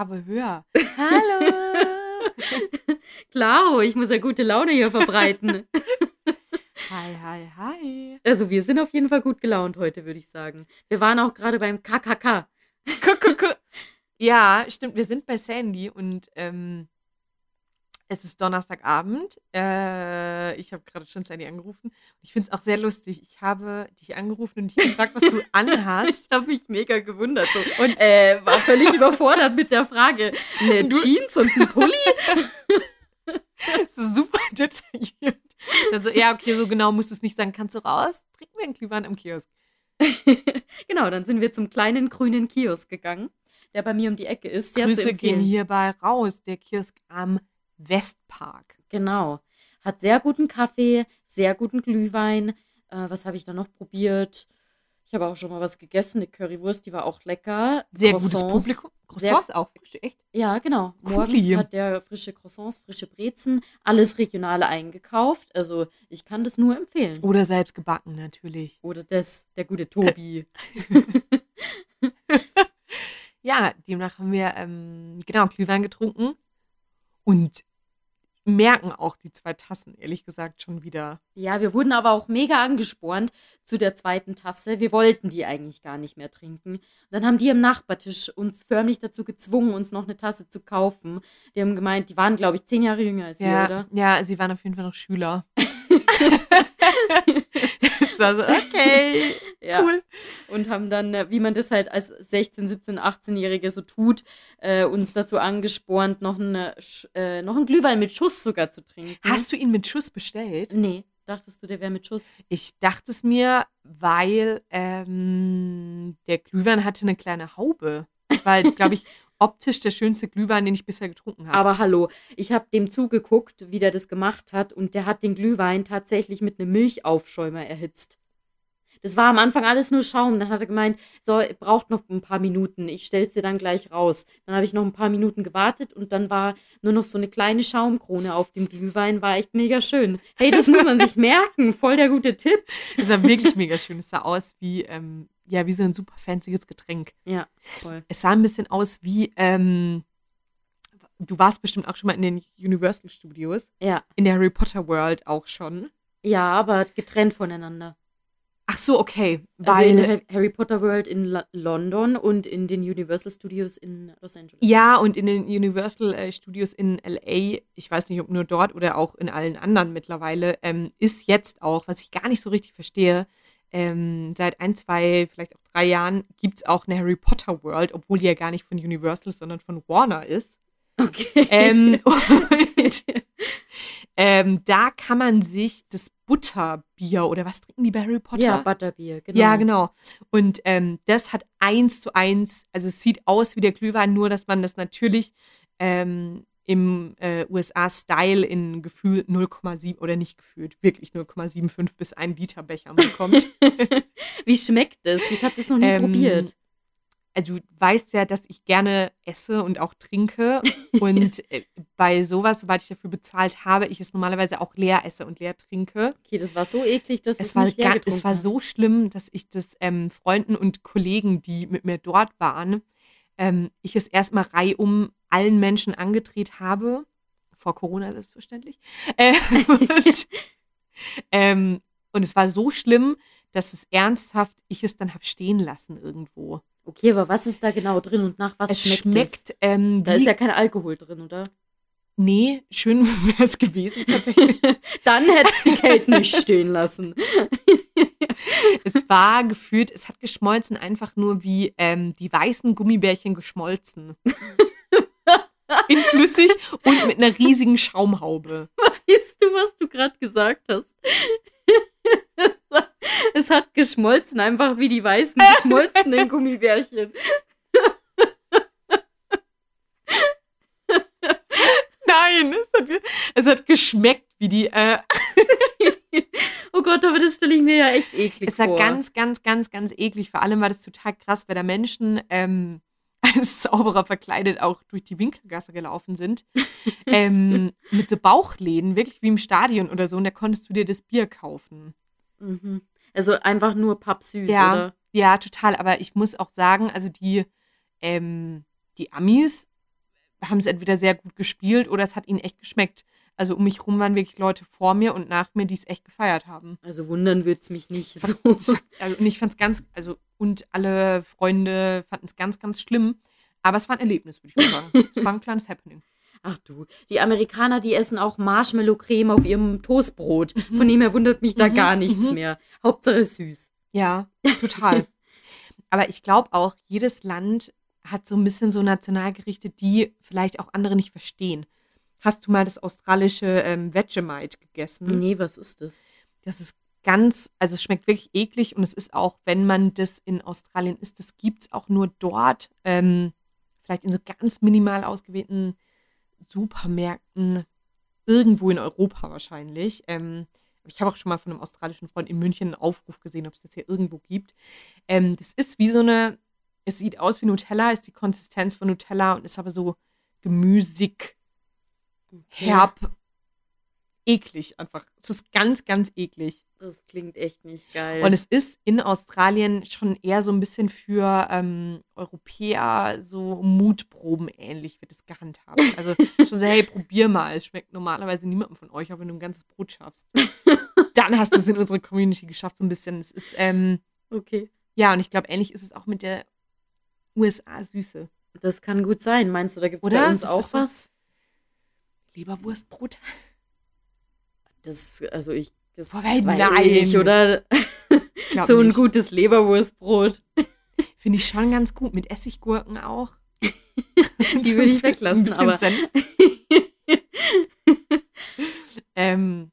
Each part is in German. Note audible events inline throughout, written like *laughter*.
Oktave höher. *laughs* Hallo. Klaro, ich muss ja gute Laune hier verbreiten. *laughs* hi, hi, hi. Also wir sind auf jeden Fall gut gelaunt heute, würde ich sagen. Wir waren auch gerade beim KKK. Ja, stimmt. Wir sind bei Sandy und ähm, es ist Donnerstagabend. Äh, ich habe gerade schon Sandy angerufen. Ich finde es auch sehr lustig. Ich habe dich angerufen und dich gefragt, was du *laughs* anhast. ich habe mich mega gewundert so. und äh, war völlig überfordert mit der Frage. Eine du Jeans und ein Pulli? *laughs* super detailliert. Dann so, ja, okay, so genau musst du es nicht sagen. Kannst du raus? Trinken wir einen Glühwein im Kiosk. *laughs* genau, dann sind wir zum kleinen grünen Kiosk gegangen, der bei mir um die Ecke ist. Sehr Grüße gehen hierbei raus. Der Kiosk am Westpark. Genau. Hat sehr guten Kaffee, sehr guten Glühwein. Äh, was habe ich da noch probiert? Ich habe auch schon mal was gegessen, eine Currywurst, die war auch lecker. Sehr Croissants, gutes Publikum. Croissants sehr, auch, echt? Ja, genau. Morgens cool. hat der frische Croissants, frische Brezen, alles regionale eingekauft. Also ich kann das nur empfehlen. Oder selbst gebacken natürlich. Oder das, der gute Tobi. *laughs* ja, demnach haben wir ähm, genau Glühwein getrunken und merken auch die zwei Tassen, ehrlich gesagt, schon wieder. Ja, wir wurden aber auch mega angespornt zu der zweiten Tasse. Wir wollten die eigentlich gar nicht mehr trinken. Und dann haben die am Nachbartisch uns förmlich dazu gezwungen, uns noch eine Tasse zu kaufen. Die haben gemeint, die waren, glaube ich, zehn Jahre jünger als ja, wir, oder? Ja, sie waren auf jeden Fall noch Schüler. *laughs* *laughs* war so, *laughs* okay, ja. cool. Und haben dann, äh, wie man das halt als 16, 17, 18-Jährige so tut, äh, uns dazu angespornt, noch, eine, äh, noch einen Glühwein mit Schuss sogar zu trinken. Hast du ihn mit Schuss bestellt? Nee. Dachtest du, der wäre mit Schuss? Ich dachte es mir, weil ähm, der Glühwein hatte eine kleine Haube. Das war, halt, glaube ich, *laughs* optisch der schönste Glühwein, den ich bisher getrunken habe. Aber hallo, ich habe dem zugeguckt, wie der das gemacht hat und der hat den Glühwein tatsächlich mit einem Milchaufschäumer erhitzt. Das war am Anfang alles nur Schaum. Dann hat er gemeint, so, braucht noch ein paar Minuten. Ich stell's dir dann gleich raus. Dann habe ich noch ein paar Minuten gewartet und dann war nur noch so eine kleine Schaumkrone auf dem Glühwein. War echt mega schön. Hey, das muss man sich *laughs* merken. Voll der gute Tipp. Das war wirklich mega schön. Es sah aus wie ähm, ja, wie so ein super fancyes Getränk. Ja, voll. Es sah ein bisschen aus wie, ähm, du warst bestimmt auch schon mal in den Universal Studios. Ja. In der Harry Potter World auch schon. Ja, aber getrennt voneinander. Ach so, okay. Also in der Harry Potter World in La London und in den Universal Studios in Los Angeles. Ja, und in den Universal äh, Studios in LA, ich weiß nicht, ob nur dort oder auch in allen anderen mittlerweile, ähm, ist jetzt auch, was ich gar nicht so richtig verstehe, ähm, seit ein, zwei, vielleicht auch drei Jahren gibt es auch eine Harry Potter World, obwohl die ja gar nicht von Universal, sondern von Warner ist. Okay. Ähm, *laughs* und, ähm, da kann man sich das Butterbier oder was trinken die bei Harry Potter? Ja, Butterbier, genau. Ja, genau. Und ähm, das hat eins zu eins, also es sieht aus wie der Glühwein, nur dass man das natürlich ähm, im äh, USA-Style in gefühlt 0,7 oder nicht gefühlt, wirklich 0,75 bis 1 Liter Becher bekommt. *laughs* Wie schmeckt es? Ich habe das noch nie ähm, probiert. Also du weißt ja, dass ich gerne esse und auch trinke. *laughs* Und äh, bei sowas, sobald ich dafür bezahlt habe, ich es normalerweise auch leer esse und leer trinke. Okay, das war so eklig, dass es war nicht leer Es war hast. so schlimm, dass ich das ähm, Freunden und Kollegen, die mit mir dort waren, ähm, ich es erstmal reihum allen Menschen angedreht habe, vor Corona selbstverständlich. Äh, *laughs* und, ähm, und es war so schlimm, dass es ernsthaft ich es dann habe stehen lassen irgendwo. Okay, aber was ist da genau drin und nach was es schmeckt, schmeckt? es? Ähm, da ist ja kein Alkohol drin, oder? Nee, schön *laughs* wäre es gewesen tatsächlich. *laughs* dann hättest du die Kate nicht stehen lassen. es war gefühlt, es hat geschmolzen einfach nur wie ähm, die weißen Gummibärchen geschmolzen. In flüssig und mit einer riesigen Schaumhaube. Weißt du, was du gerade gesagt hast? *laughs* es hat geschmolzen, einfach wie die weißen geschmolzenen *laughs* Gummibärchen. Nein, es hat, es hat geschmeckt wie die. Äh *laughs* oh Gott, aber das stelle ich mir ja echt eklig vor. Es war vor. ganz, ganz, ganz, ganz eklig. Vor allem war das total krass, weil da Menschen ähm, als Zauberer verkleidet auch durch die Winkelgasse gelaufen sind. ähm, *laughs* mit so Bauchläden, wirklich wie im Stadion oder so. Und da konntest du dir das Bier kaufen. Mhm. Also einfach nur pappsüß, ja, oder? Ja, total. Aber ich muss auch sagen, also die, ähm, die Amis haben sie entweder sehr gut gespielt oder es hat ihnen echt geschmeckt. Also um mich rum waren wirklich Leute vor mir und nach mir, die es echt gefeiert haben. Also wundern würde es mich nicht so. Also, und ich fand es ganz, also und alle Freunde fanden es ganz, ganz schlimm. Aber es war ein Erlebnis, würde ich mal sagen. *laughs* es war ein kleines Happening. Ach du, die Amerikaner, die essen auch Marshmallow-Creme auf ihrem Toastbrot. Von dem her wundert mich da Mhm, gar nichts mhm. mehr. Hauptsache süß. Ja, total. *laughs* Aber ich glaube auch, jedes Land hat so ein bisschen so Nationalgerichte, die vielleicht auch andere nicht verstehen. Hast du mal das australische ähm, Vegemite gegessen? Nee, was ist das? Das ist ganz, also es schmeckt wirklich eklig und es ist auch, wenn man das in Australien isst, das gibt es auch nur dort, ähm, vielleicht in so ganz minimal ausgewählten Supermärkten, irgendwo in Europa wahrscheinlich. Ähm, ich habe auch schon mal von einem australischen Freund in München einen Aufruf gesehen, ob es das hier irgendwo gibt. Ähm, das ist wie so eine, es sieht aus wie Nutella, ist die Konsistenz von Nutella und ist aber so gemüsig, herb, eklig einfach. Es ist ganz, ganz eklig. Das klingt echt nicht geil. Und es ist in Australien schon eher so ein bisschen für ähm, Europäer so Mutproben ähnlich wird es gehandhabt. Also *laughs* schon so, hey, probier mal. Es schmeckt normalerweise niemandem von euch, auch wenn du ein ganzes Brot schaffst. *laughs* Dann hast du es in unsere Community geschafft, so ein bisschen. Es ist, ähm, okay. ja, und ich glaube, ähnlich ist es auch mit der USA-Süße. Das kann gut sein. Meinst du, da gibt es bei uns Das auch ist so- was? Leberwurstbrot? Das, also ich, das Boah, nein. weiß ich oder? Ich glaub so ein nicht. gutes Leberwurstbrot. Finde ich schon ganz gut. Mit Essiggurken auch. *laughs* Die würde ich weglassen, aber-. *laughs* Ähm,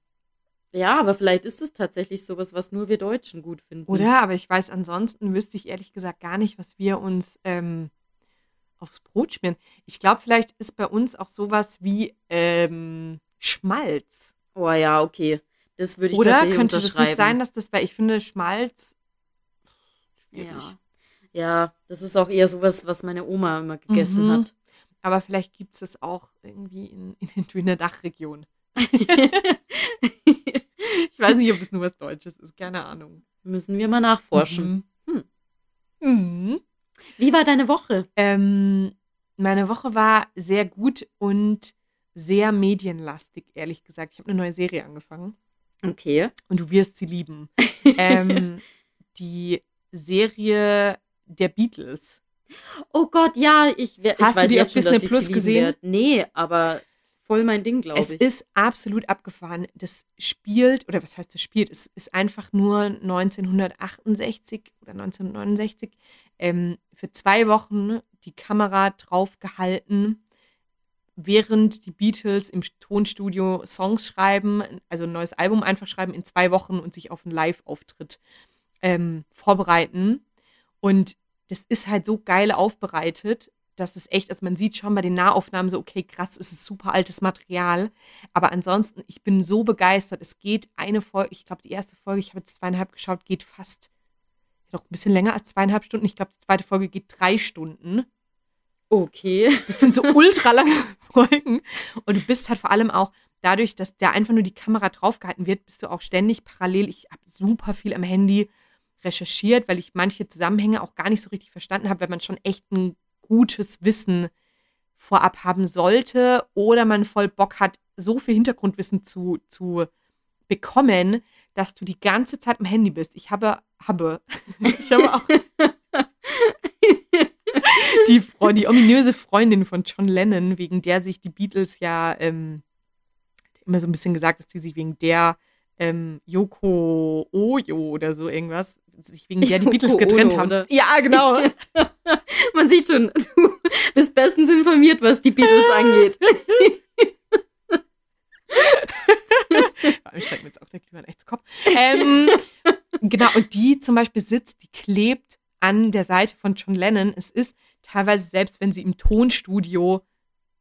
Ja, aber vielleicht ist es tatsächlich sowas, was nur wir Deutschen gut finden. Oder? Aber ich weiß, ansonsten wüsste ich ehrlich gesagt gar nicht, was wir uns ähm, aufs Brot schmieren. Ich glaube, vielleicht ist bei uns auch sowas wie ähm, Schmalz. Oh ja, okay. Das würde ich Oder tatsächlich könnte das nicht sein, dass das, weil ich finde, Schmalz. Ja. ja, das ist auch eher sowas, was meine Oma immer gegessen Mhm. hat. Aber vielleicht gibt es das auch irgendwie in, in, *laughs* in der Dachregion. *laughs* Ich weiß nicht, ob es nur was Deutsches ist, keine Ahnung. Müssen wir mal nachforschen. Mhm. Mhm. Wie war deine Woche? Ähm, meine Woche war sehr gut und sehr medienlastig, ehrlich gesagt. Ich habe eine neue Serie angefangen Okay. und du wirst sie lieben. *laughs* ähm, die Serie der Beatles. Oh Gott, ja, ich, wer- ich Hast du weiß die auf Disney ich Plus gesehen? werd. Nee, aber voll mein Ding, glaube Es ich. ist absolut abgefahren. Das spielt, oder was heißt das spielt? Es ist einfach nur 1968 oder 1969 ähm, für zwei Wochen die Kamera drauf gehalten, während die Beatles im Tonstudio Songs schreiben, also ein neues Album einfach schreiben in zwei Wochen und sich auf einen Live-Auftritt ähm, vorbereiten. Und das ist halt so geil aufbereitet, dass es echt, also man sieht schon bei den Nahaufnahmen so, okay, krass, es ist super altes Material. Aber ansonsten, ich bin so begeistert. Es geht eine Folge, ich glaube, die erste Folge, ich habe jetzt zweieinhalb geschaut, geht fast noch ein bisschen länger als zweieinhalb Stunden. Ich glaube, die zweite Folge geht drei Stunden. okay. Das sind so ultra lange *laughs* Folgen. Und du bist halt vor allem auch dadurch, dass da einfach nur die Kamera draufgehalten wird, bist du auch ständig parallel. Ich habe super viel am Handy recherchiert, weil ich manche Zusammenhänge auch gar nicht so richtig verstanden habe, weil man schon echt ein gutes Wissen vorab haben sollte oder man voll Bock hat, so viel Hintergrundwissen zu, zu bekommen, dass du die ganze Zeit am Handy bist. Ich habe, habe, *laughs* ich habe auch *laughs* die, die ominöse Freundin von John Lennon, wegen der sich die Beatles ja ähm, immer so ein bisschen gesagt, dass sie sich wegen der ähm, Yoko Oyo oder so irgendwas, sich wegen der die Yoko Beatles getrennt Ono, haben. oder? Ja, genau. *laughs* Man sieht schon, du bist bestens informiert, was die Beatles angeht. Ich steigt mir jetzt auch der Glühwein echt zu Kopf. Ähm, *laughs* genau, und die zum Beispiel sitzt, die klebt an der Seite von John Lennon. Es ist teilweise, selbst wenn sie im Tonstudio,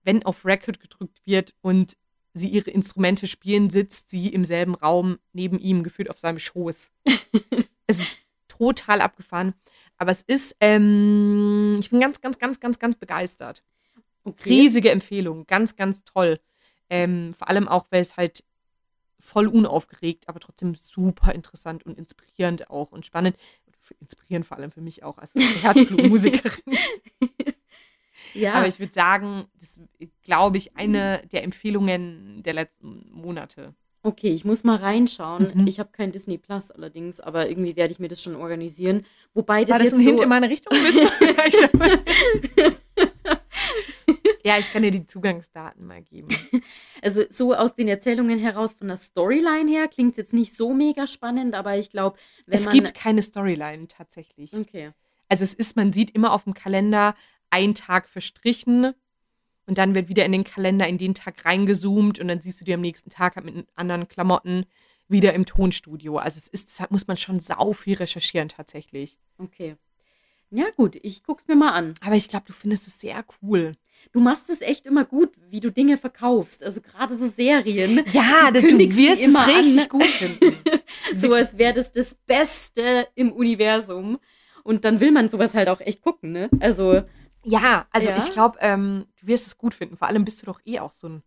wenn auf Record gedrückt wird und sie ihre Instrumente spielen, sitzt sie im selben Raum neben ihm, gefühlt auf seinem Schoß. *laughs* es ist total abgefahren. Aber es ist, ähm, ich bin ganz, ganz, ganz, ganz, ganz begeistert. Okay. Riesige Empfehlung, ganz, ganz toll. Ähm, vor allem auch, weil es halt voll unaufgeregt, aber trotzdem super interessant und inspirierend auch und spannend. Inspirierend vor allem für mich auch als *laughs* Herzblutmusikerin. Ja. Aber ich würde sagen, das ist, glaube ich, eine der Empfehlungen der letzten Monate. Okay, ich muss mal reinschauen. Mhm. Ich habe kein Disney Plus allerdings, aber irgendwie werde ich mir das schon organisieren. Wobei das War das jetzt ein Hint so, in meine Richtung? Vielleicht- *laughs* *laughs* ja, ich kann dir die Zugangsdaten mal geben. *laughs* also so aus den Erzählungen heraus von der Storyline her klingt es jetzt nicht so mega spannend, aber ich glaube, wenn es man gibt keine Storyline tatsächlich. okay, Also es ist, man sieht immer auf dem Kalender ein Tag verstrichen und dann wird wieder in den Kalender in den Tag reingezoomt und dann siehst du die am nächsten Tag halt mit anderen Klamotten wieder im Tonstudio. Also es ist, deshalb muss man schon sau viel recherchieren tatsächlich. okay. Ja gut, ich guck's mir mal an. Aber ich glaube, du findest es sehr cool. Du machst es echt immer gut, wie du Dinge verkaufst. Also gerade so Serien. Ja, Du das, du wirst es immer an, richtig ne? gut finden. *laughs* so als wäre das das Beste im Universum. Und dann will man sowas halt auch echt gucken, ne? Also, Ja, also Ja? ich glaube, ähm, du wirst es gut finden. Vor allem bist du doch eh auch so ein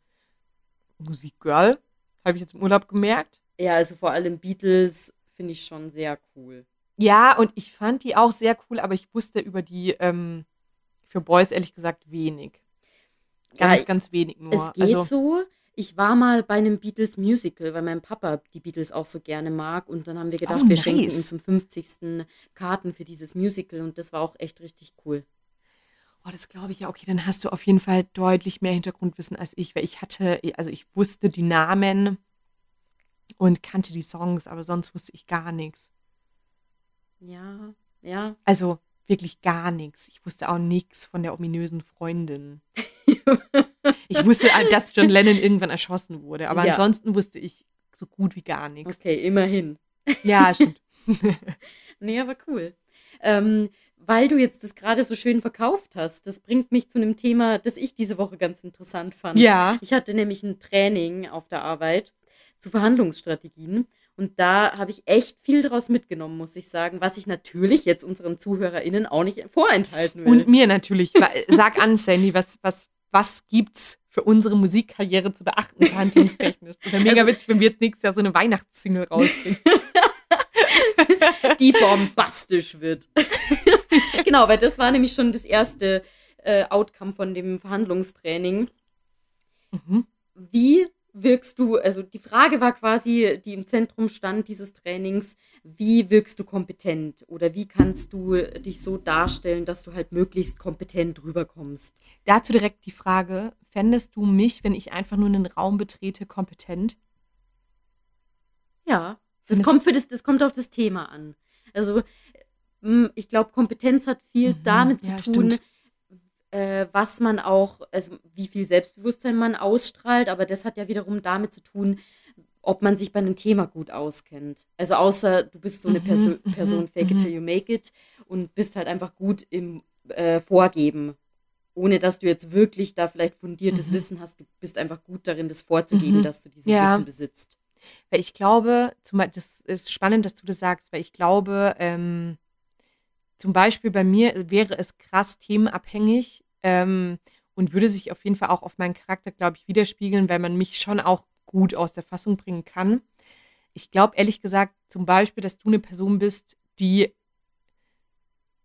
Musikgirl. Habe ich jetzt im Urlaub gemerkt. ja, also vor allem Beatles finde ich schon sehr cool. Ja, und ich fand die auch sehr cool, aber ich wusste über die ähm, für Boys ehrlich gesagt wenig. Ganz, Ja, ganz wenig nur. Es geht also, so. Ich war mal bei einem Beatles Musical, weil mein Papa die Beatles auch so gerne mag. Und dann haben wir gedacht, Oh, wir schenken ihm nice. zum 50. Karten für dieses Musical. Und das war auch echt richtig cool. oh, das glaube ich ja. Okay, dann hast du auf jeden Fall deutlich mehr Hintergrundwissen als ich, weil ich hatte, also ich wusste die Namen und kannte die Songs, aber sonst wusste ich gar nichts. Ja, ja. Also wirklich gar nichts. Ich wusste auch nichts von der ominösen Freundin. *laughs* Ich wusste, halt, dass John Lennon irgendwann erschossen wurde, aber Ja. ansonsten wusste ich so gut wie gar nichts. Okay, immerhin. Ja, stimmt. *laughs* Nee, aber cool. Ähm, weil du jetzt das gerade so schön verkauft hast, das bringt mich zu einem Thema, das ich diese Woche ganz interessant fand. ja. Ich hatte nämlich ein Training auf der Arbeit zu Verhandlungsstrategien und da habe ich echt viel draus mitgenommen, muss ich sagen, was ich natürlich jetzt unseren ZuhörerInnen auch nicht vorenthalten will. Und mir natürlich. Sag an, Sandy, was, was, was gibt's für unsere Musikkarriere zu beachten, verhandlungstechnisch? Das wäre mega Also- witzig, wenn wir jetzt nächstes Jahr so eine Weihnachtssingle rausbringen. *laughs* die bombastisch wird. *laughs* genau, weil das war nämlich schon das erste äh, Outcome von dem Verhandlungstraining. Mhm. Wie wirkst du, also die Frage war quasi, die im Zentrum stand dieses Trainings, wie wirkst du kompetent oder wie kannst du dich so darstellen, dass du halt möglichst kompetent rüberkommst? Dazu direkt die Frage: Fändest du mich, wenn ich einfach nur einen Raum betrete, kompetent? Ja, das kommt, für das, das kommt auf das Thema an. Also m, ich glaube, Kompetenz hat viel Mhm, damit ja, zu tun, stimmt. Äh, was man auch, also wie viel Selbstbewusstsein man ausstrahlt, aber das hat ja wiederum damit zu tun, ob man sich bei einem Thema gut auskennt. Also außer du bist so eine Mhm, Perso mhm, Person, fake it mhm. till you make it und bist halt einfach gut im äh, Vorgeben. Ohne dass du jetzt wirklich da vielleicht fundiertes Mhm. Wissen hast, du bist einfach gut darin, das vorzugeben, Mhm. dass du dieses Ja. Wissen besitzt. Weil ich glaube, zum, Beispiel- das ist spannend, dass du das sagst, weil ich glaube, ähm, zum Beispiel bei mir wäre es krass themenabhängig ähm, und würde sich auf jeden Fall auch auf meinen Charakter, glaube ich, widerspiegeln, weil man mich schon auch gut aus der Fassung bringen kann. Ich glaube ehrlich gesagt zum Beispiel, dass du eine Person bist, die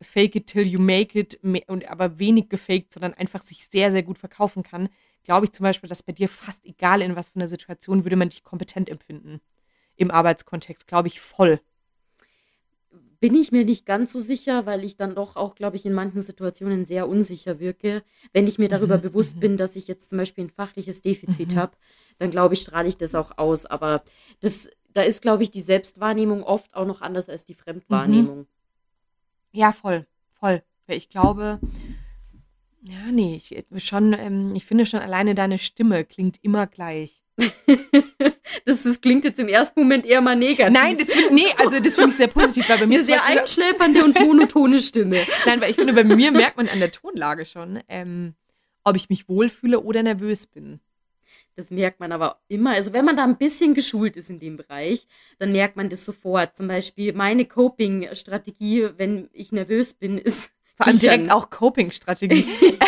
fake it till you make it und aber wenig gefaked, sondern einfach sich sehr, sehr gut verkaufen kann. Glaube ich zum Beispiel, dass bei dir fast egal in was für einer Situation würde man dich kompetent empfinden. Im Arbeitskontext, glaube ich, voll. Bin ich mir nicht ganz so sicher, weil ich dann doch auch, glaube ich, in manchen Situationen sehr unsicher wirke. Wenn ich mir darüber Mhm, bewusst mhm. bin, dass ich jetzt zum Beispiel ein fachliches Defizit Mhm. habe, dann glaube ich, strahle ich das auch aus. Aber das, da ist, glaube ich, die Selbstwahrnehmung oft auch noch anders als die Fremdwahrnehmung. Ja, voll, voll. Ich glaube, ja, nee, ich, schon, ähm, ich finde schon alleine deine Stimme klingt immer gleich. *laughs* das, das klingt jetzt im ersten Moment eher mal negativ. Nein, das find, nee, also das finde ich sehr positiv, weil bei mir eine sehr Beispiel- einschläfernde und monotone Stimme. *laughs* Nein, weil ich finde, bei mir merkt man an der Tonlage schon, ähm, ob ich mich wohlfühle oder nervös bin. Das merkt man aber immer. Also wenn man da ein bisschen geschult ist in dem Bereich, dann merkt man das sofort. Zum Beispiel meine Coping-Strategie, wenn ich nervös bin, *laughs* ist Vor allem direkt auch Coping-Strategie. *laughs*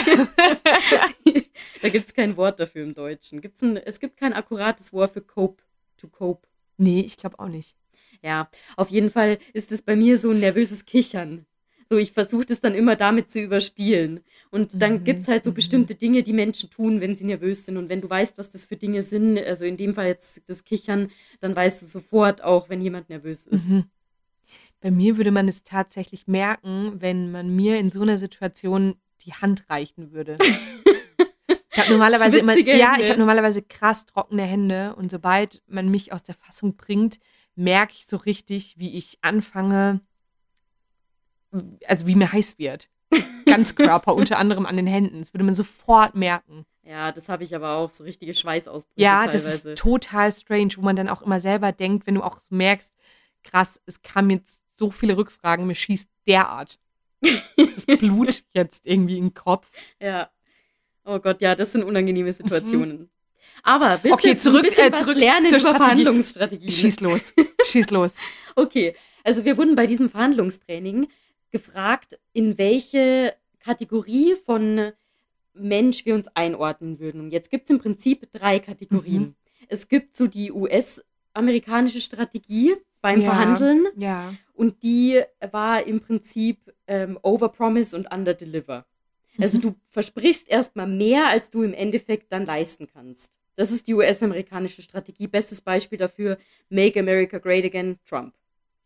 da gibt es kein Wort dafür im Deutschen. Gibt's ein, es gibt kein akkurates Wort für cope, to cope. nee, ich glaube auch nicht. Ja, auf jeden Fall ist es bei mir so ein nervöses Kichern. So, ich versuche das dann immer damit zu überspielen. Und dann Mhm, gibt es halt so mhm. bestimmte Dinge, die Menschen tun, wenn sie nervös sind. Und wenn du weißt, was das für Dinge sind, also in dem Fall jetzt das Kichern, dann weißt du sofort auch, wenn jemand nervös ist. Mhm. Bei mir würde man es tatsächlich merken, wenn man mir in so einer Situation die Hand reichen würde. *laughs* Ich habe normalerweise immer, ja, ich habe normalerweise krass trockene Hände und sobald man mich aus der Fassung bringt, merke ich so richtig, wie ich anfange, also wie mir heiß wird. Ganz *laughs* Körper, unter anderem an den Händen. Das würde man sofort merken. Ja, das habe ich aber auch, so richtige Schweißausbrüche Ja, das teilweise. ist total strange, wo man dann auch immer selber denkt, wenn du auch merkst, krass, es kamen jetzt so viele Rückfragen, mir schießt derart *laughs* das Blut jetzt irgendwie in den Kopf. Ja. Oh Gott, ja, das sind unangenehme Situationen. Aber Mhm. Okay, zurück, ein bisschen äh, zurück lernen zur über Strategie. Verhandlungsstrategien? Schieß los, *laughs* schieß los. Okay, also wir wurden bei diesem Verhandlungstraining gefragt, in welche Kategorie von Mensch wir uns einordnen würden. Und jetzt gibt es im Prinzip drei Kategorien. Mhm. Es gibt so die US-amerikanische Strategie beim Ja. Verhandeln Ja. Und die war im Prinzip ähm, Overpromise und Underdeliver. Also Mhm. du versprichst erstmal mehr, als du im Endeffekt dann leisten kannst. Das ist die US-amerikanische Strategie. Bestes Beispiel dafür, Make America Great Again, Trump.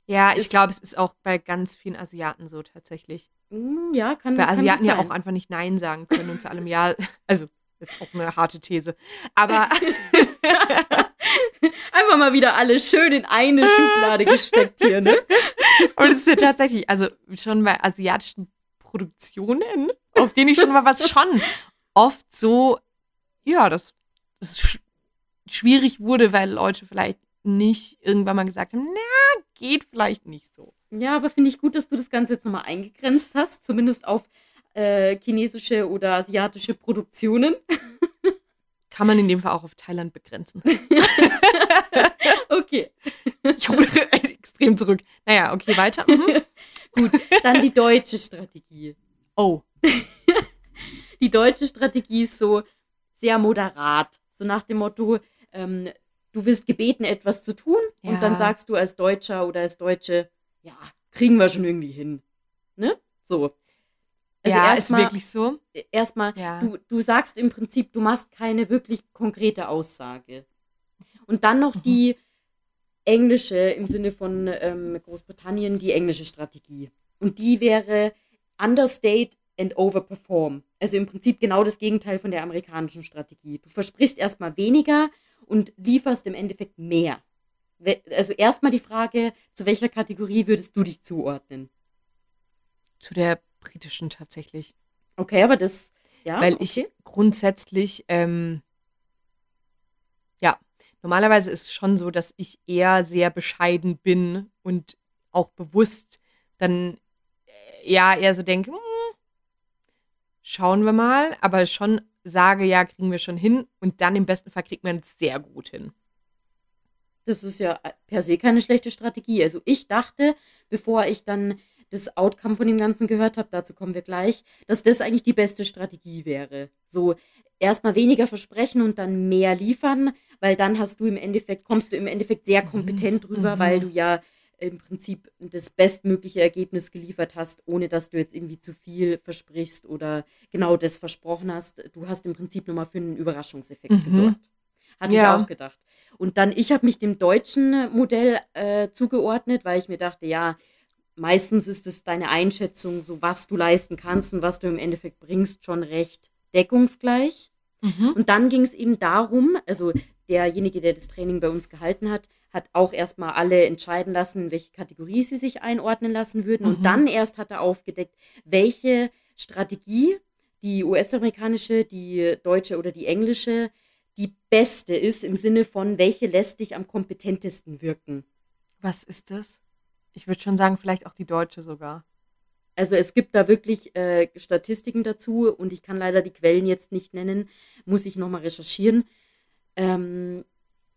Ja, ich glaube, es ist auch bei ganz vielen Asiaten so tatsächlich. Hm, Ja, kann Weil kann Asiaten gut ja auch einfach nicht Nein sagen können und zu allem Ja, *laughs* also jetzt auch eine harte These. Aber *laughs* *laughs* *laughs* Einfach mal wieder alle schön in eine Schublade gesteckt hier, ne? Aber das ist ja tatsächlich, also schon bei asiatischen Produktionen, auf denen ich schon mal was schon oft so, ja, das, das sch schwierig wurde, weil Leute vielleicht nicht irgendwann mal gesagt haben, na, geht vielleicht nicht so. Ja, aber finde ich gut, dass du das Ganze jetzt nochmal eingegrenzt hast, zumindest auf äh, chinesische oder asiatische Produktionen. Kann man in dem Fall auch auf Thailand begrenzen. *laughs* Okay, Ich hole extrem zurück. Naja, okay, weiter. Mhm. *laughs* gut. Dann die deutsche Strategie. Oh. *laughs* Die deutsche Strategie ist so sehr moderat. So nach dem Motto, ähm, du wirst gebeten, etwas zu tun Ja. und dann sagst du als Deutscher oder als Deutsche, ja, kriegen wir schon irgendwie hin. Ne? So. Also ja, ist erstmal, wirklich so. erstmal Ja. du, du sagst im Prinzip, du machst keine wirklich konkrete Aussage. Und dann noch Mhm. die englische, im Sinne von ähm, Großbritannien, die englische Strategie. Und die wäre understate and overperform. Also im Prinzip genau das Gegenteil von der amerikanischen Strategie. Du versprichst erstmal weniger und lieferst im Endeffekt mehr. Also erstmal die Frage, zu welcher Kategorie würdest du dich zuordnen? Zu der britischen tatsächlich. Okay, aber das, ja, weil okay. ich grundsätzlich, ähm, ja, normalerweise ist es schon so, dass ich eher sehr bescheiden bin und auch bewusst dann äh, ja eher so denke, hm, schauen wir mal, aber schon sage, ja, kriegen wir schon hin und dann im besten Fall kriegt man es sehr gut hin. Das ist ja per se keine schlechte Strategie. Also ich dachte, bevor ich dann das Outcome von dem Ganzen gehört habe, dazu kommen wir gleich, dass das eigentlich die beste Strategie wäre. So erstmal weniger versprechen und dann mehr liefern, weil dann hast du im Endeffekt, kommst du im Endeffekt sehr kompetent rüber, Mhm. weil du ja im Prinzip das bestmögliche Ergebnis geliefert hast, ohne dass du jetzt irgendwie zu viel versprichst oder genau das versprochen hast. Du hast im Prinzip nochmal für einen Überraschungseffekt Mhm. gesorgt. Hatte Ja. ich auch gedacht. Und dann, ich habe mich dem deutschen Modell äh, zugeordnet, weil ich mir dachte, ja, meistens ist es deine Einschätzung, so was du leisten kannst und was du im Endeffekt bringst, schon recht deckungsgleich. Und dann ging es eben darum, also derjenige, der das Training bei uns gehalten hat, hat auch erstmal alle entscheiden lassen, in welche Kategorie sie sich einordnen lassen würden. Mhm. Und dann erst hat er aufgedeckt, welche Strategie, die US-amerikanische, die deutsche oder die englische, die beste ist im Sinne von, welche lässt dich am kompetentesten wirken. Was ist das? Ich würde schon sagen, vielleicht auch die deutsche sogar. Also es gibt da wirklich äh, Statistiken dazu und ich kann leider die Quellen jetzt nicht nennen, muss ich nochmal recherchieren. Ähm,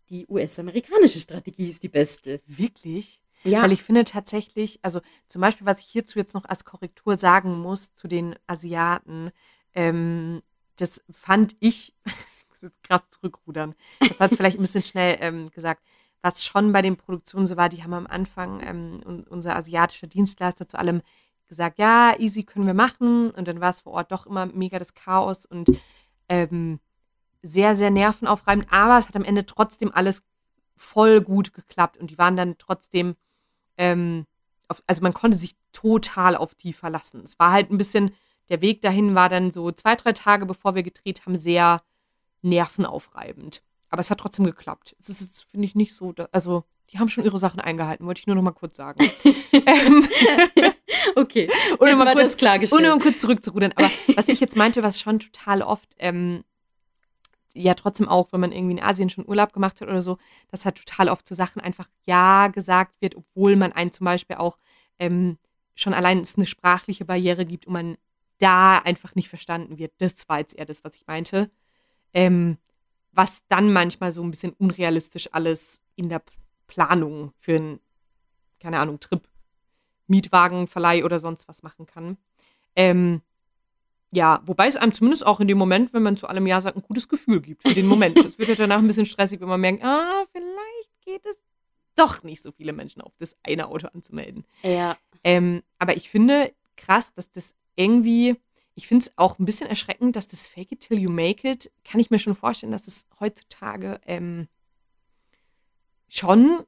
die US-amerikanische Strategie ist die beste. Wirklich? Ja, Weil ich finde tatsächlich, also zum Beispiel, was ich hierzu jetzt noch als Korrektur sagen muss zu den Asiaten, ähm, das fand ich, *laughs* ich muss jetzt krass zurückrudern, das war jetzt vielleicht ein bisschen schnell ähm, gesagt, was schon bei den Produktionen so war, die haben am Anfang ähm, un unser asiatischer Dienstleister zu allem gesagt, ja, easy können wir machen. Und dann war es vor Ort doch immer mega das Chaos und ähm, sehr, sehr nervenaufreibend. Aber es hat am Ende trotzdem alles voll gut geklappt. Und die waren dann trotzdem, ähm, auf, also man konnte sich total auf die verlassen. Es war halt ein bisschen, der Weg dahin war dann so zwei, drei Tage, bevor wir gedreht haben, sehr nervenaufreibend. Aber es hat trotzdem geklappt. Es ist, finde ich, nicht so, da, also die haben schon ihre Sachen eingehalten, wollte ich nur noch mal kurz sagen. *laughs* ähm, *laughs* okay, *laughs* ohne mal, kurz, ohne mal kurz zurückzurudern. Aber was ich jetzt meinte, was schon total oft, ähm, ja trotzdem auch, wenn man irgendwie in Asien schon Urlaub gemacht hat oder so, dass halt total oft zu Sachen einfach Ja gesagt wird, obwohl man einen zum Beispiel auch ähm, schon allein es eine sprachliche Barriere gibt und man da einfach nicht verstanden wird. Das war jetzt eher das, was ich meinte. Ähm, was dann manchmal so ein bisschen unrealistisch alles in der Planung für einen, keine Ahnung, Trip, Mietwagenverleih oder sonst was machen kann. Ähm, ja, wobei es einem zumindest auch in dem Moment, wenn man zu allem Ja sagt, ein gutes Gefühl gibt für den Moment. Es wird ja danach ein bisschen stressig, wenn man merkt, ah, vielleicht geht es doch nicht so viele Menschen auf das eine Auto anzumelden. Ja. Ähm, aber ich finde krass, dass das irgendwie, ich finde es auch ein bisschen erschreckend, dass das Fake it till you make it, kann ich mir schon vorstellen, dass das heutzutage ähm, schon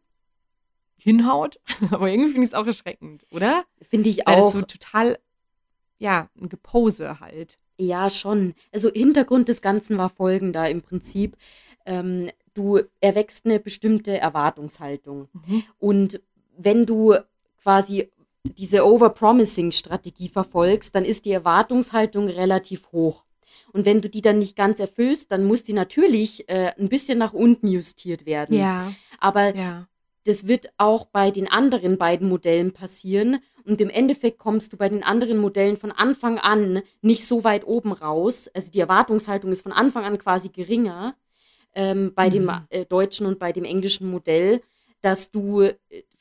hinhaut. *laughs* Aber irgendwie finde ich es auch erschreckend, oder? Finde ich Weil das auch. so total, ja, ein Gepose halt. Ja, schon. Also Hintergrund des Ganzen war folgender im Prinzip. Ähm, du erwächst eine bestimmte Erwartungshaltung. Und wenn du quasi diese Overpromising-Strategie verfolgst, dann ist die Erwartungshaltung relativ hoch. Und wenn du die dann nicht ganz erfüllst, dann muss die natürlich äh, ein bisschen nach unten justiert werden. Ja, Aber ja. das wird auch bei den anderen beiden Modellen passieren. Und im Endeffekt kommst du bei den anderen Modellen von Anfang an nicht so weit oben raus. Also die Erwartungshaltung ist von Anfang an quasi geringer ähm, bei dem Mhm. äh, deutschen und bei dem englischen Modell, dass du äh,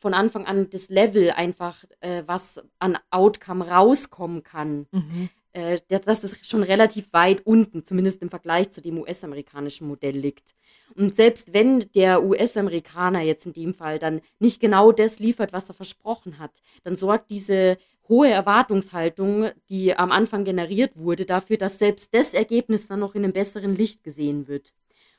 von Anfang an das Level einfach, äh, was an Outcome rauskommen kann, Mhm. äh, dass das schon relativ weit unten, zumindest im Vergleich zu dem US-amerikanischen Modell liegt. Und selbst wenn der US-Amerikaner jetzt in dem Fall dann nicht genau das liefert, was er versprochen hat, dann sorgt diese hohe Erwartungshaltung, die am Anfang generiert wurde, dafür, dass selbst das Ergebnis dann noch in einem besseren Licht gesehen wird.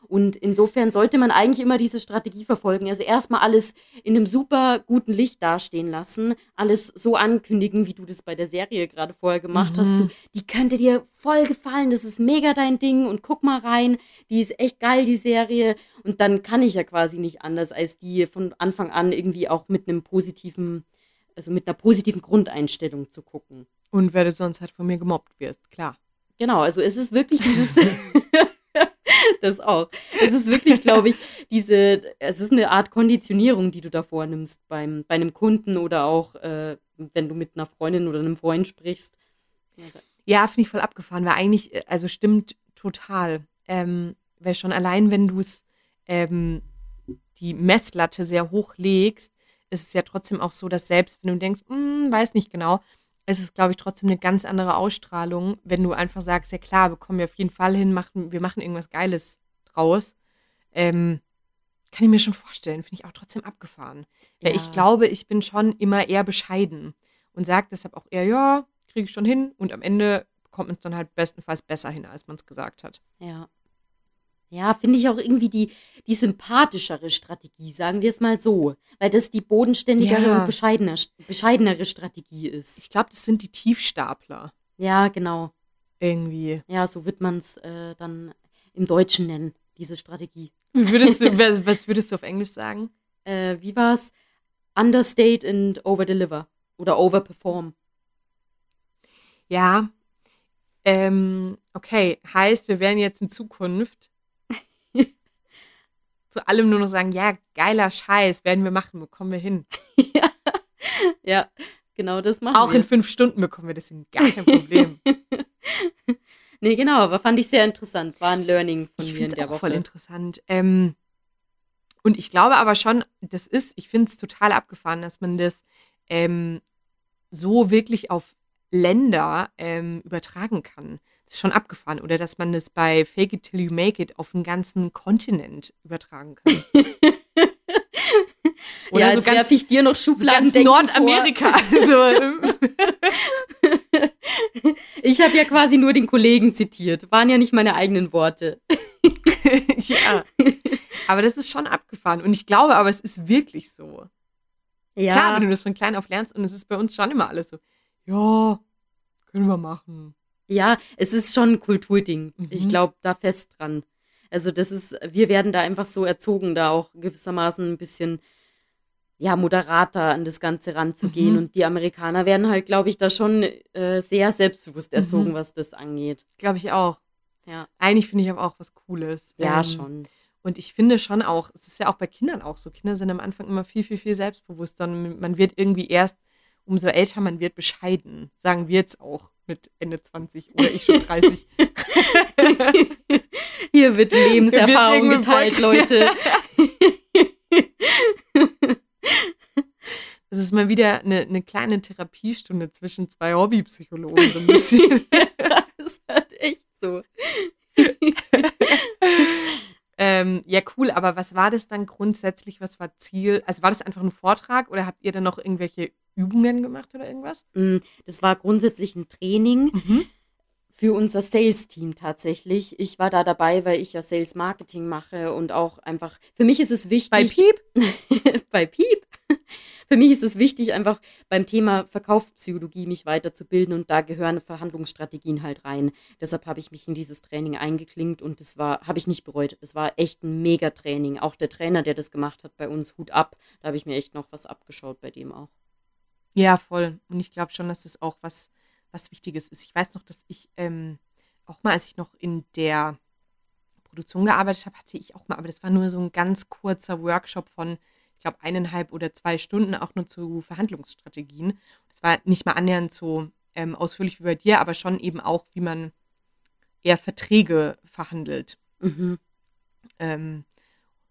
Und insofern sollte man eigentlich immer diese Strategie verfolgen. Also erstmal alles in einem super guten Licht dastehen lassen, alles so ankündigen, wie du das bei der Serie gerade vorher gemacht hast. Mhm. So, die könnte dir voll gefallen, das ist mega dein Ding und guck mal rein, die ist echt geil, die Serie. Und dann kann ich ja quasi nicht anders, als die von Anfang an irgendwie auch mit einem positiven, also mit einer positiven Grundeinstellung zu gucken. Und wer du sonst halt von mir gemobbt wirst, klar. Genau, also es ist wirklich dieses, *laughs* *laughs* *laughs* das auch. Es ist wirklich, glaube ich, diese, es ist eine Art Konditionierung, die du da vornimmst beim, bei einem Kunden oder auch, äh, wenn du mit einer Freundin oder einem Freund sprichst. Ja, finde ich voll abgefahren, weil eigentlich, äh, also stimmt total. Ähm, weil schon allein, wenn du es ähm, die Messlatte sehr hoch legst, ist es ja trotzdem auch so, dass selbst wenn du denkst, hm, weiß nicht genau, ist es, glaube ich, trotzdem eine ganz andere Ausstrahlung, wenn du einfach sagst, ja klar, bekommen wir auf jeden Fall hin, machen, wir machen irgendwas Geiles draus. Ähm, kann ich mir schon vorstellen, finde ich auch trotzdem abgefahren. Ja. Ja. ich glaube, ich bin schon immer eher bescheiden und sage deshalb auch eher, ja, kriege ich schon hin und am Ende kommt man es dann halt bestenfalls besser hin, als man es gesagt hat. Ja. Ja, finde ich auch irgendwie die, die sympathischere Strategie, sagen wir es mal so. Weil das die bodenständigere Ja. und bescheidener, bescheidenere Strategie ist. Ich glaube, das sind die Tiefstapler Ja, genau. irgendwie. Ja, so wird man es äh, dann im Deutschen nennen, diese Strategie. Wie würdest du, *laughs* was würdest du auf Englisch sagen? Äh, wie war's? Understate and overdeliver. Oder overperform. Ja. Ähm, okay, heißt, wir werden jetzt in Zukunft zu allem nur noch sagen, ja, geiler Scheiß, werden wir machen, bekommen wir hin. *laughs* ja. ja, genau das machen Auch wir. in fünf Stunden bekommen wir das hin, gar kein Problem. *laughs* nee, genau, aber fand ich sehr interessant. War ein Learning von ich mir in der auch Woche. voll interessant. Ähm, und ich glaube aber schon, das ist, ich finde es total abgefahren, dass man das ähm, so wirklich auf Länder ähm, übertragen kann. Das ist schon abgefahren. Oder dass man das bei Fake It Till You Make It auf einen ganzen Kontinent übertragen kann. *laughs* Oder ja, so ganz, ich dir noch so Schubladen ganz Nordamerika. *laughs* so, ähm, *laughs* Ich habe ja quasi nur den Kollegen zitiert. Waren ja nicht meine eigenen Worte. ja. Aber das ist schon abgefahren. Und ich glaube aber, es ist wirklich so. Ja, Klar, wenn du das von klein auf lernst und es ist bei uns schon immer alles so, ja, können wir machen. Ja, es ist schon ein Kulturding. Mhm. Ich glaube da fest dran. Also das ist, wir werden da einfach so erzogen, da auch gewissermaßen ein bisschen ja moderater an das Ganze ranzugehen. Mhm. Und die Amerikaner werden halt, glaube ich, da schon äh, sehr selbstbewusst erzogen, Mhm. was das angeht. Glaube ich auch. Ja, Eigentlich finde ich aber auch was Cooles. ja Ähm, schon. Und ich finde schon auch, es ist ja auch bei Kindern auch so. Kinder sind am Anfang immer viel, viel, viel selbstbewusster. Und man wird irgendwie erst, umso älter man wird, bescheiden. Sagen wir jetzt auch mit Ende 20 oder ich schon 30. *laughs* Hier wird Lebenserfahrung geteilt. Leute. *laughs* Das ist mal wieder eine, eine kleine Therapiestunde zwischen zwei Hobbypsychologen, so ein bisschen. *laughs* das ist halt echt so. Ähm, ja, cool, aber was war das dann grundsätzlich? Was war Ziel? Also war das einfach ein Vortrag oder habt ihr dann noch irgendwelche Übungen gemacht oder irgendwas? Mm, Das war grundsätzlich ein Training Mhm. für unser Sales-Team tatsächlich. Ich war da dabei, weil ich ja Sales-Marketing mache und auch einfach, für mich ist es wichtig. Bei Piep? *laughs* bei Piep. *laughs* Für mich ist es wichtig, einfach beim Thema Verkaufspsychologie mich weiterzubilden und da gehören Verhandlungsstrategien halt rein. Deshalb habe ich mich in dieses Training eingeklinkt und das war, habe ich nicht bereut. Es war echt ein Mega-Training. Auch der Trainer, der das gemacht hat bei uns, Hut ab. Da habe ich mir echt noch was abgeschaut bei dem auch. Ja, voll. Und ich glaube schon, dass das auch was, was Wichtiges ist. Ich weiß noch, dass ich ähm, auch mal, als ich noch in der Produktion gearbeitet habe, hatte ich auch mal, aber das war nur so ein ganz kurzer Workshop von, ich glaube, eineinhalb oder zwei Stunden, auch nur zu Verhandlungsstrategien. Das war nicht mal annähernd so ähm, ausführlich wie bei dir, aber schon eben auch, wie man eher Verträge verhandelt. Mhm. Ähm,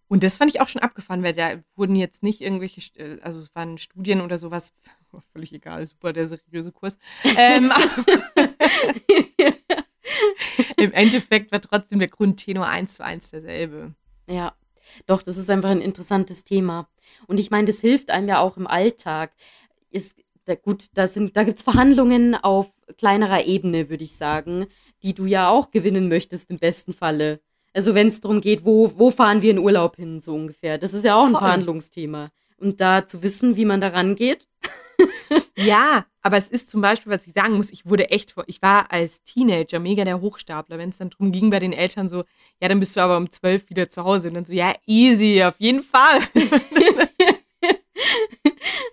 und das fand ich auch schon abgefahren, weil da wurden jetzt nicht irgendwelche, äh, also es waren Studien oder sowas, *laughs* völlig egal, super, der seriöse Kurs. Ähm, *laughs* *laughs* Im Endeffekt war trotzdem der Grundtenor eins zu eins derselbe. Ja, doch, das ist einfach ein interessantes Thema. Und ich meine, das hilft einem ja auch im Alltag. Ist, da, gut, da, sind, da gibt es Verhandlungen auf kleinerer Ebene, würde ich sagen, die du ja auch gewinnen möchtest im besten Falle. Also wenn es darum geht, wo, wo fahren wir in Urlaub hin, so ungefähr. Das ist ja auch ein Voll. Verhandlungsthema. Und da zu wissen, wie man da rangeht. *laughs* Ja, aber es ist zum Beispiel, was ich sagen muss, ich wurde echt, vor- ich war als Teenager mega der Hochstapler, wenn es dann drum ging bei den Eltern so, ja, dann bist du aber um zwölf wieder zu Hause und dann so, ja, easy, auf jeden Fall. *laughs*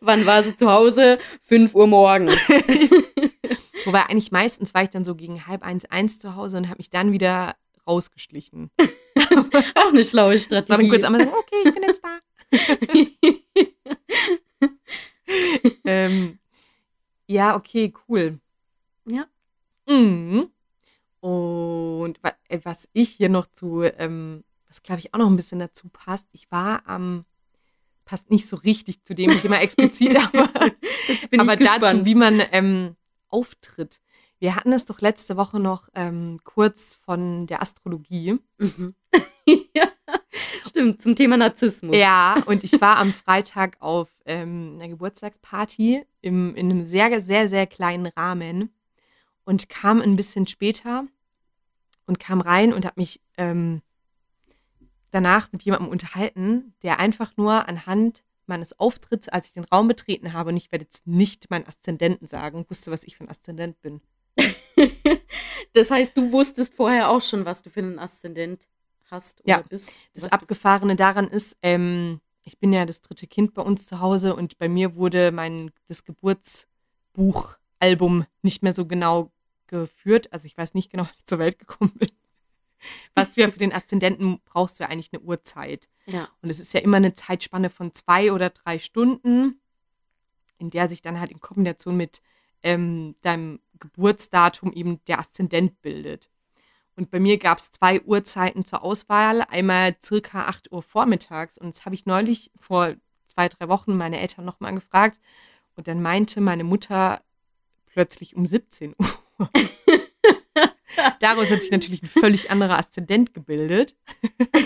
Wann war sie zu Hause? 5 Uhr morgens. *laughs* Wobei eigentlich meistens war ich dann so gegen halb eins, eins zu Hause und habe mich dann wieder rausgeschlichen. *laughs* Auch eine schlaue Das war dann Strategie. kurz einmal sagen, okay, ich bin jetzt da. *laughs* ähm, ja, okay, cool. Ja. Mhm. Und äh, was ich hier noch zu, ähm, was glaube ich auch noch ein bisschen dazu passt, ich war am, passt nicht so richtig zu dem Thema *laughs* explizit, aber, aber dazu, wie man ähm, auftritt. Wir hatten es doch letzte Woche noch ähm, kurz von der Astrologie. Mhm. *laughs* ja, stimmt, zum Thema Narzissmus. Ja, und ich war am Freitag auf ähm, einer Geburtstagsparty im, in einem sehr, sehr, sehr kleinen Rahmen und kam ein bisschen später und kam rein und habe mich ähm, danach mit jemandem unterhalten, der einfach nur anhand meines Auftritts, als ich den Raum betreten habe, und ich werde jetzt nicht meinen Aszendenten sagen, wusste, was ich für ein Aszendent bin. *laughs* Das heißt, du wusstest vorher auch schon, was du für einen Aszendent hast oder Ja, bist. Das Abgefahrene daran ist, ähm, ich bin ja das dritte Kind bei uns zu Hause und bei mir wurde mein das Geburtsbuchalbum nicht mehr so genau geführt. Also ich weiß nicht genau, *laughs* wie ich zur Welt gekommen bin. Was wir für den Aszendenten brauchst du ja eigentlich eine Uhrzeit. Ja. Und es ist ja immer eine Zeitspanne von zwei oder drei Stunden, in der sich dann halt in Kombination mit ähm, deinem Geburtsdatum eben der Aszendent bildet. Und bei mir gab es zwei Uhrzeiten zur Auswahl, einmal circa 8 Uhr vormittags. Und das habe ich neulich vor zwei, drei Wochen meine Eltern nochmal gefragt. Und dann meinte meine Mutter plötzlich um 17 Uhr. *laughs* Daraus hat sich natürlich ein völlig anderer Aszendent gebildet. *laughs*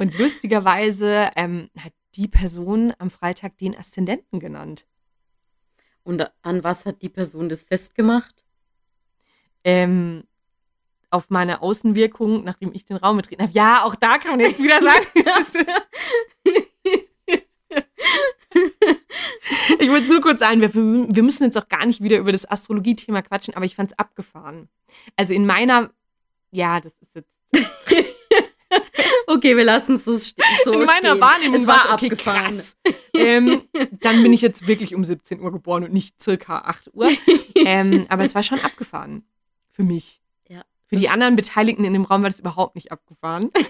Und lustigerweise ähm, hat die Person am Freitag den Aszendenten genannt. Und an was hat die Person das festgemacht? Ähm, auf meine Außenwirkung, nachdem ich den Raum betreten habe. Ja, auch da kann man jetzt wieder sagen. *laughs* ich wollte es nur kurz einwerfen. Wir müssen jetzt auch gar nicht wieder über das Astrologie-Thema quatschen, aber ich fand es abgefahren. Also in meiner, ja, das ist jetzt *laughs* Okay, wir lassen es so, so in meiner stehen. Wahrnehmung es war okay, abgefahren. krass. ähm, dann bin ich jetzt wirklich um 17 Uhr geboren und nicht circa 8 Uhr. *laughs* ähm, aber es war schon abgefahren. Für mich. Ja, Für die anderen Beteiligten in dem Raum war das überhaupt nicht abgefahren. *laughs*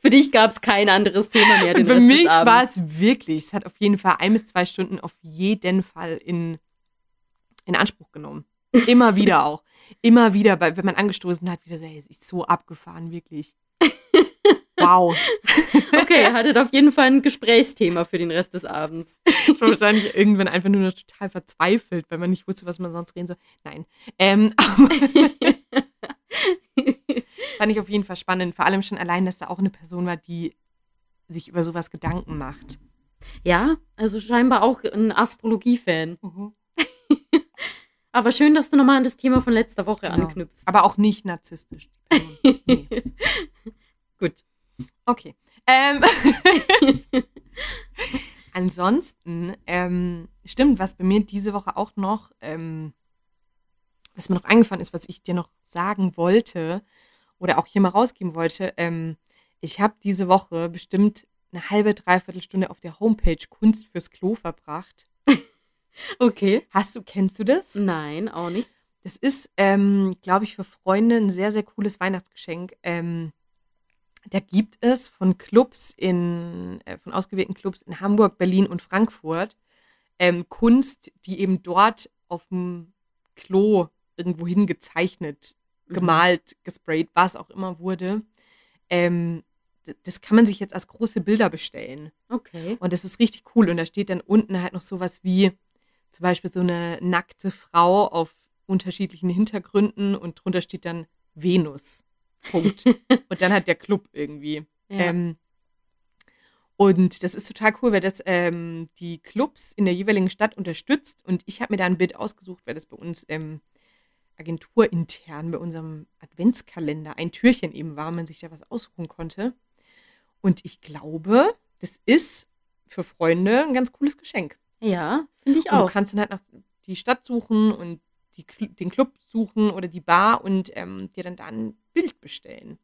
Für dich gab es kein anderes Thema mehr. Und Den für Rest mich war es wirklich, es hat auf jeden Fall ein bis zwei Stunden auf jeden Fall in, in Anspruch genommen. Immer wieder auch. Immer wieder, weil, wenn man angestoßen hat, wieder so, hey, es ist so abgefahren, wirklich. Wow. *laughs* Okay, ihr hattet auf jeden Fall ein Gesprächsthema für den Rest des Abends. Ich war wahrscheinlich irgendwann einfach nur noch total verzweifelt, weil man nicht wusste, was man sonst reden soll. Nein. Ähm, *laughs* aber fand ich auf jeden Fall spannend. Vor allem schon allein, dass da auch eine Person war, die sich über sowas Gedanken macht. Ja, also scheinbar auch ein Astrologie-Fan. *laughs* Aber schön, dass du nochmal an das Thema von letzter Woche Genau. anknüpfst. Aber auch nicht narzisstisch. Nee. Gut. Okay. Ähm, *laughs* ansonsten, ähm, stimmt, was bei mir diese Woche auch noch, ähm, was mir noch eingefallen ist, was ich dir noch sagen wollte oder auch hier mal rausgeben wollte, ähm, ich habe diese Woche bestimmt eine halbe, dreiviertel Stunde auf der Homepage Kunst fürs Klo verbracht. *laughs* Okay. Hast du, kennst du das? Nein, auch nicht. Das ist, ähm, glaube ich, für Freunde ein sehr, sehr cooles Weihnachtsgeschenk. Ähm, da gibt es von Clubs in, äh, von ausgewählten Clubs in Hamburg, Berlin und Frankfurt ähm, Kunst, die eben dort auf dem Klo irgendwo hingezeichnet, Mhm. gemalt, gesprayt, was auch immer wurde. Ähm, das kann man sich jetzt als große Bilder bestellen. Okay. Und das ist richtig cool. Und da steht dann unten halt noch sowas wie zum Beispiel so eine nackte Frau auf unterschiedlichen Hintergründen und drunter steht dann Venus. Punkt. *laughs* und dann hat der Club irgendwie. Ja. Ähm, und das ist total cool, weil das ähm, die Clubs in der jeweiligen Stadt unterstützt. Und ich habe mir da ein Bild ausgesucht, weil das bei uns ähm, agenturintern bei unserem Adventskalender ein Türchen eben war, man sich da was aussuchen konnte. Und ich glaube, das ist für Freunde ein ganz cooles Geschenk. ja, finde ich Und du auch. kannst dann halt nach die Stadt suchen und die, den Club suchen oder die Bar und ähm, dir dann da ein Bild bestellen.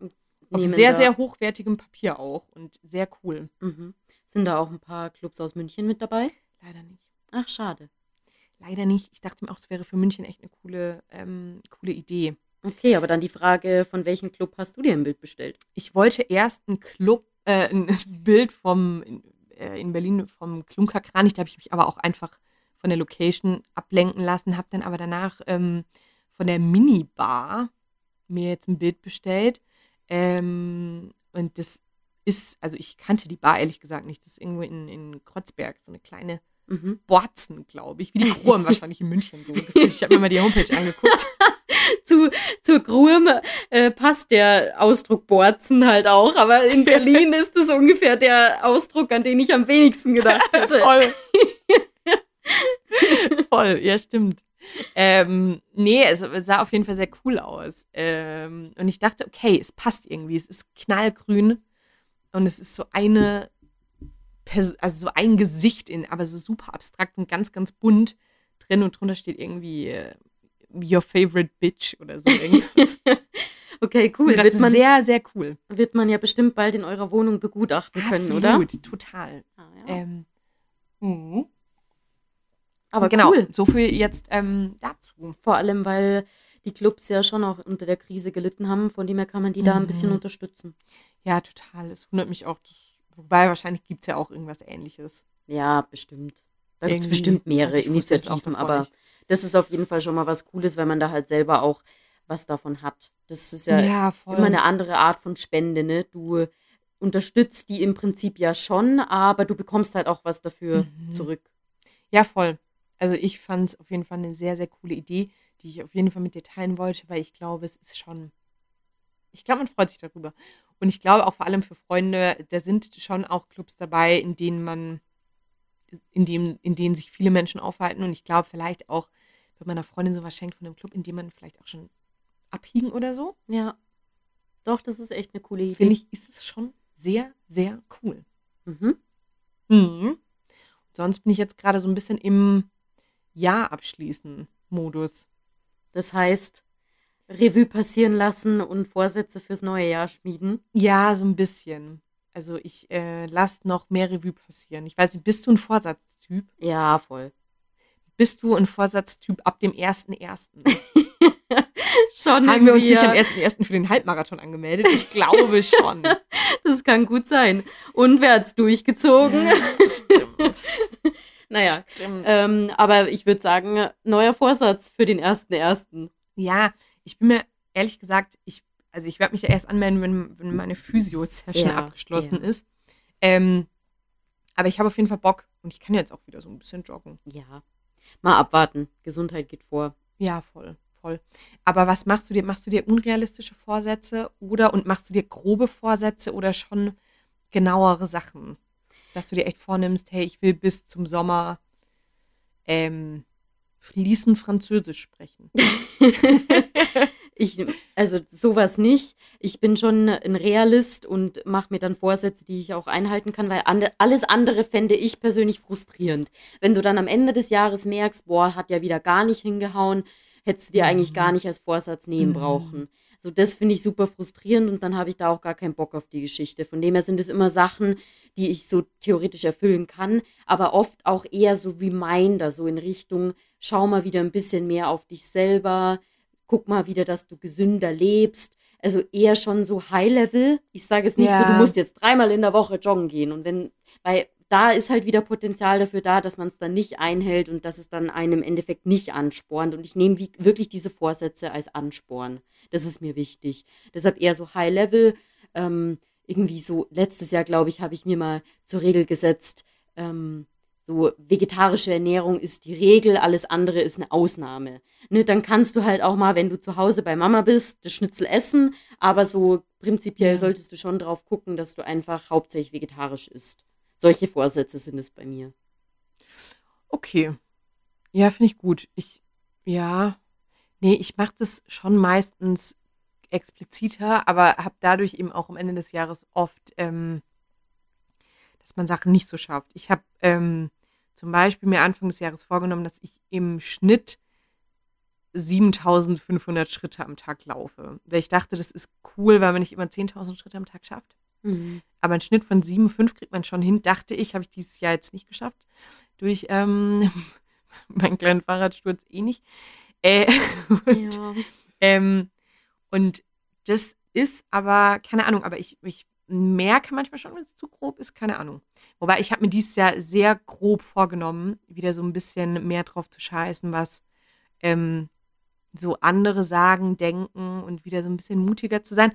Auf sehr, da, sehr hochwertigem Papier auch und sehr cool. Mhm. Sind da auch ein paar Clubs aus München mit dabei? Leider nicht. Ach, schade. Leider nicht. Ich dachte mir auch, es wäre für München echt eine coole, ähm, coole Idee. Okay, aber dann die Frage, von welchem Club hast du dir ein Bild bestellt? Ich wollte erst ein Club, äh, ein *laughs* Bild vom in, äh, in Berlin vom Klunkerkranich, da habe ich mich aber auch einfach von der Location ablenken lassen, habe dann aber danach ähm, von der Minibar mir jetzt ein Bild bestellt. Ähm, und das ist, also ich kannte die Bar ehrlich gesagt nicht. Das ist irgendwo in, in Kreuzberg, so eine kleine Mhm. Borzen, glaube ich. Wie die Kruam wahrscheinlich in München so. Ich habe mir mal die Homepage angeguckt. *laughs* Zu, zur Gruem äh, passt der Ausdruck Borzen halt auch, aber in Berlin *laughs* ist es ungefähr der Ausdruck, an den ich am wenigsten gedacht *laughs* hätte. Voll. Voll, ja, stimmt. Ähm, nee, es sah auf jeden Fall sehr cool aus. Ähm, und ich dachte, okay, es passt irgendwie. Es ist knallgrün und es ist so eine, Pers also so ein Gesicht in, aber so super abstrakt und ganz, ganz bunt drin und drunter steht irgendwie äh, Your favorite bitch oder so irgendwas. *laughs* Okay, cool. dachte, Wird man, sehr, sehr cool. wird man ja bestimmt bald in eurer Wohnung begutachten können, Absolut, oder? total. Ah, ja. Ähm, mhm. Aber genau, cool. so viel jetzt ähm, dazu. Vor allem, weil die Clubs ja schon auch unter der Krise gelitten haben, von dem her kann man die da ein bisschen Mhm. unterstützen. Ja, total. Es wundert mich auch. Das, wobei wahrscheinlich gibt es ja auch irgendwas ähnliches. Ja, bestimmt. Da gibt es bestimmt mehrere Also Initiativen, aber nicht. das ist auf jeden Fall schon mal was Cooles, weil man da halt selber auch was davon hat. Das ist ja, voll. immer eine andere Art von Spende, ne? Du unterstützt die im Prinzip ja schon, aber du bekommst halt auch was dafür Mhm. zurück. Ja, voll. Also ich fand es auf jeden Fall eine sehr, sehr coole Idee, die ich auf jeden Fall mit dir teilen wollte, weil ich glaube, es ist schon. Ich glaube, man freut sich darüber. Und ich glaube auch vor allem für Freunde, da sind schon auch Clubs dabei, in denen man, in, dem, in denen sich viele Menschen aufhalten. Und ich glaube vielleicht auch, wenn man einer Freundin sowas schenkt von einem Club, in dem man vielleicht auch schon abhiegen oder so. Ja. Doch, das ist echt eine coole Idee. Finde ich, ist es schon sehr, sehr cool. Mhm. Mhm. Sonst bin ich jetzt gerade so ein bisschen im Jahr abschließen Modus. Das heißt, Revue passieren lassen und Vorsätze fürs neue Jahr schmieden. Ja, so ein bisschen. Also ich äh, lasse noch mehr Revue passieren. Ich weiß nicht, bist du ein Vorsatztyp? Ja, voll. Bist du ein Vorsatztyp ab dem 1.1.? *laughs* Schon Haben wir uns nicht am ja. 1.1. für den Halbmarathon angemeldet? Ich glaube schon. *laughs* Das kann gut sein. Und wer hat's durchgezogen? Stimmt. *laughs* Naja, Stimmt. ähm, aber ich würde sagen, neuer Vorsatz für den ersten ersten. Ja, ich bin mir ehrlich gesagt, ich, also ich werde mich ja erst anmelden, wenn, wenn meine Physio-Session Ja, abgeschlossen ja. ist. Ähm, aber ich habe auf jeden Fall Bock und ich kann jetzt auch wieder so ein bisschen joggen. Ja. Mal abwarten. Gesundheit geht vor. Ja, voll, voll. Aber was machst du dir? Machst du dir unrealistische Vorsätze oder und machst du dir grobe Vorsätze oder schon genauere Sachen? Dass du dir echt vornimmst, hey, ich will bis zum Sommer ähm, fließend Französisch sprechen. *laughs* Ich, also sowas nicht. Ich bin schon ein Realist und mache mir dann Vorsätze, die ich auch einhalten kann, weil ande, alles andere fände ich persönlich frustrierend. Wenn du dann am Ende des Jahres merkst, boah, hat ja wieder gar nicht hingehauen, hättest du dir eigentlich Mhm. gar nicht als Vorsatz nehmen Mhm. brauchen. So, das finde ich super frustrierend und dann habe ich da auch gar keinen Bock auf die Geschichte. Von dem her sind es immer Sachen, die ich so theoretisch erfüllen kann, aber oft auch eher so Reminder, so in Richtung, schau mal wieder ein bisschen mehr auf dich selber, guck mal wieder, dass du gesünder lebst. Also eher schon so High-Level. Ich sage jetzt nicht so, Ja. du musst jetzt dreimal in der Woche joggen gehen. Und wenn, weil da ist halt wieder Potenzial dafür da, dass man es dann nicht einhält und dass es dann einem im Endeffekt nicht anspornt. Und ich nehme wie, wirklich diese Vorsätze als Ansporn. Das ist mir wichtig. Deshalb eher so High-Level. Ähm, irgendwie so, letztes Jahr, glaube ich, habe ich mir mal zur Regel gesetzt, ähm, so vegetarische Ernährung ist die Regel, alles andere ist eine Ausnahme. Ne, dann kannst du halt auch mal, wenn du zu Hause bei Mama bist, das Schnitzel essen, aber so prinzipiell Ja. solltest du schon drauf gucken, dass du einfach hauptsächlich vegetarisch isst. Solche Vorsätze sind es bei mir. Okay. Ja, finde ich gut. Ich, ja, nee, ich mache das schon meistens expliziter, aber habe dadurch eben auch am Ende des Jahres oft, ähm, dass man Sachen nicht so schafft. Ich habe ähm, zum Beispiel mir Anfang des Jahres vorgenommen, dass ich im Schnitt 7500 Schritte am Tag laufe. Weil ich dachte, das ist cool, weil man nicht immer 10.000 Schritte am Tag schafft. Aber einen Schnitt von 7,5 kriegt man schon hin, dachte ich, habe ich dieses Jahr jetzt nicht geschafft. Durch ähm, *laughs* meinen kleinen Fahrradsturz eh nicht. Äh, *laughs* und, Ja. ähm, und das ist aber, keine Ahnung, aber ich, ich merke manchmal schon, wenn es zu grob ist, keine Ahnung. Wobei ich habe mir dieses Jahr sehr grob vorgenommen, wieder so ein bisschen mehr drauf zu scheißen, was ähm, so andere sagen, denken und wieder so ein bisschen mutiger zu sein.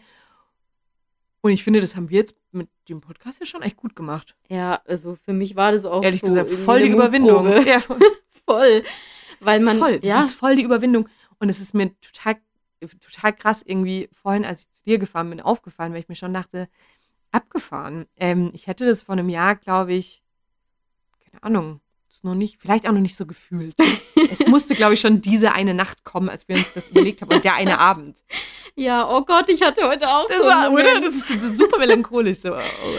Und ich finde, das haben wir jetzt mit dem Podcast ja schon echt gut gemacht. ja, also für mich war das auch Ehrlich so gesagt, voll die Überwindung. Ja, *laughs* voll. Weil man, voll. Das ja, ist voll die Überwindung. Und es ist mir total, total krass irgendwie vorhin, als ich zu dir gefahren bin, aufgefallen, weil ich mir schon dachte, abgefahren. Ähm, ich hätte das vor einem Jahr, glaube ich, keine Ahnung, das noch nicht, vielleicht auch noch nicht so gefühlt. es musste, glaube ich, schon diese eine Nacht kommen, als wir uns das überlegt haben und der eine Abend. ja, oh Gott, ich hatte heute auch Das so war, oder? Das ist, das ist super melancholisch. So.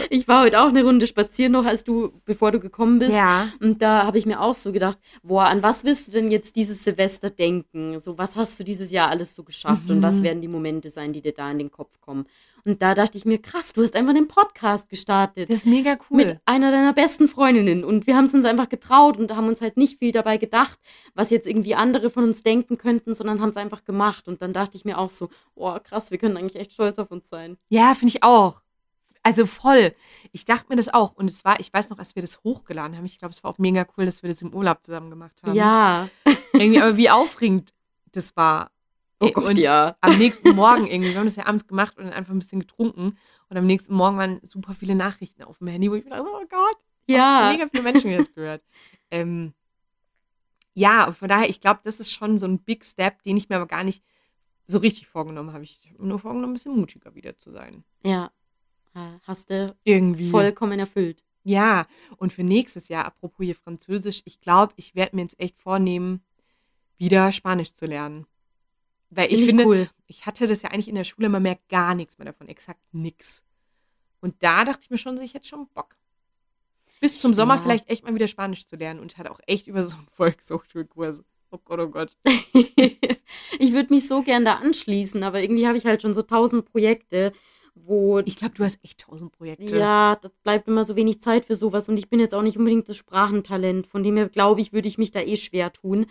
Ich war heute auch eine Runde spazieren noch, als du, bevor du gekommen bist. Ja. Und da habe ich mir auch so gedacht, boah, an was willst du denn jetzt dieses Silvester denken? So, was hast du dieses Jahr alles so geschafft und Mhm. was werden die Momente sein, die dir da in den Kopf kommen? Und da dachte ich mir, krass, du hast einfach einen Podcast gestartet. Das ist mega cool. Mit einer deiner besten Freundinnen. Und wir haben es uns einfach getraut und haben uns halt nicht viel dabei gedacht, was jetzt irgendwie andere von uns denken könnten, sondern haben es einfach gemacht. Und dann dachte ich mir auch so, boah, krass, wir können eigentlich echt stolz auf uns sein. Ja, finde ich auch. Also voll. Ich dachte mir das auch. Und es war, ich weiß noch, als wir das hochgeladen haben, ich glaube, es war auch mega cool, dass wir das im Urlaub zusammen gemacht haben. Ja. Irgendwie, aber wie aufregend das war. Oh Gott, und ja. am nächsten Morgen irgendwie, wir haben das ja abends gemacht und dann einfach ein bisschen getrunken. Und am nächsten Morgen waren super viele Nachrichten auf dem Handy, wo ich mir dachte, oh Gott, Ja. mega viele Menschen jetzt gehört. Ähm, ja, von daher, ich glaube, das ist schon so ein Big Step, den ich mir aber gar nicht so richtig vorgenommen habe. Ich habe mir nur vorgenommen, ein bisschen mutiger wieder zu sein. Ja. Hast du Irgendwie. vollkommen erfüllt. Ja, und für nächstes Jahr, apropos hier Französisch, ich glaube, ich werde mir jetzt echt vornehmen, wieder Spanisch zu lernen. Weil Das ich find finde, cool. ich hatte das ja eigentlich in der Schule, man merkt gar nichts mehr davon, exakt nix. Und da dachte ich mir schon, so, ich hätte schon Bock. Bis zum Sommer Ja. vielleicht echt mal wieder Spanisch zu lernen und ich hatte auch echt über so einen *laughs* Volkshochschulkurs. Oh Gott, oh Gott. *laughs* ich würde mich so gern da anschließen, aber irgendwie habe ich halt schon so tausend Projekte, wo Ich glaube, du hast echt tausend Projekte. ja, das bleibt immer so wenig Zeit für sowas und ich bin jetzt auch nicht unbedingt das Sprachentalent, von dem her glaube ich, würde ich mich da eh schwer tun.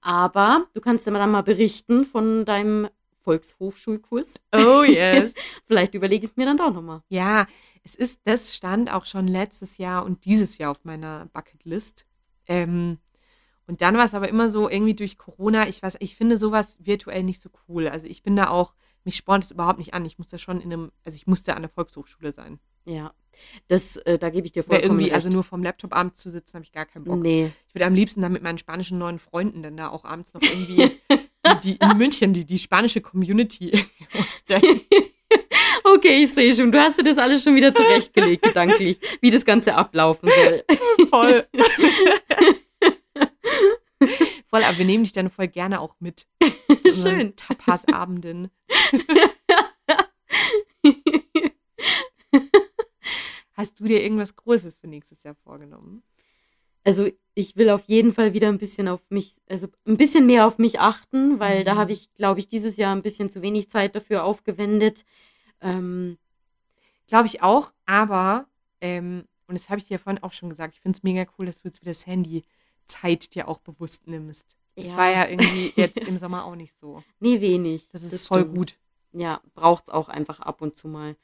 Aber du kannst ja mal dann mal berichten von deinem Volkshochschulkurs. Oh *laughs* yes. Vielleicht überlege ich es mir dann doch nochmal. Ja, es ist, das stand auch schon letztes Jahr und dieses Jahr auf meiner Bucketlist. Ähm, und dann war es aber immer so, irgendwie durch Corona, ich weiß, ich finde sowas virtuell nicht so cool. Also ich bin da auch, mich spornt es überhaupt nicht an. Ich musste schon in einem, also ich musste an der Volkshochschule sein. Ja, das, äh, da gebe ich dir vollkommen irgendwie, recht. also nur vom Laptop abends zu sitzen, habe ich gar keinen Bock. nee. Ich würde am liebsten dann mit meinen spanischen neuen Freunden dann da auch abends noch irgendwie, die, die in München, die, die spanische Community. *laughs* *laughs* Okay, ich sehe schon. Du hast dir das alles schon wieder zurechtgelegt, gedanklich, wie das Ganze ablaufen soll. Voll. *laughs* voll, aber wir nehmen dich dann voll gerne auch mit. Schön. Tapas-Abenden. Hast du dir irgendwas Großes für nächstes Jahr vorgenommen? Also ich will auf jeden Fall wieder ein bisschen auf mich, also ein bisschen mehr auf mich achten, weil da Mhm. habe ich, glaube ich, dieses Jahr ein bisschen zu wenig Zeit dafür aufgewendet. Ähm, Glaube ich auch, aber, ähm, und das habe ich dir ja vorhin auch schon gesagt, ich finde es mega cool, dass du jetzt wieder das Handy-Zeit dir auch bewusst nimmst. Das Ja. war ja irgendwie *laughs* jetzt im Sommer auch nicht so. nee, wenig. Das ist voll stimmt. gut. Ja, braucht es auch einfach ab und zu mal.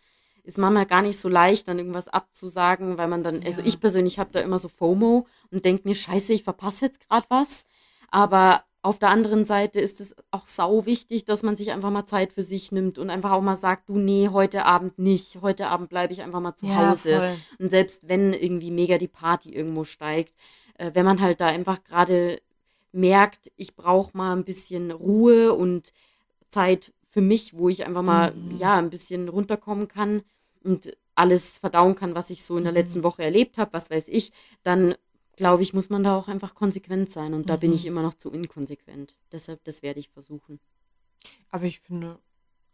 Ist manchmal gar nicht so leicht, dann irgendwas abzusagen, weil man dann, also Ja. ich persönlich habe da immer so FOMO und denke mir, scheiße, ich verpasse jetzt gerade was. Aber auf der anderen Seite ist es auch sau wichtig, dass man sich einfach mal Zeit für sich nimmt und einfach auch mal sagt, du, nee, heute Abend nicht. Heute Abend bleibe ich einfach mal zu Hause. voll. Und selbst wenn irgendwie mega die Party irgendwo steigt, äh, wenn man halt da einfach gerade merkt, ich brauche mal ein bisschen Ruhe und Zeit für mich, wo ich einfach mal Mhm. ja ein bisschen runterkommen kann und alles verdauen kann, was ich so in der Mhm. letzten Woche erlebt habe, was weiß ich, dann glaube ich, muss man da auch einfach konsequent sein und da bin Mhm. ich immer noch zu inkonsequent. Deshalb, das werde ich versuchen. Aber ich finde,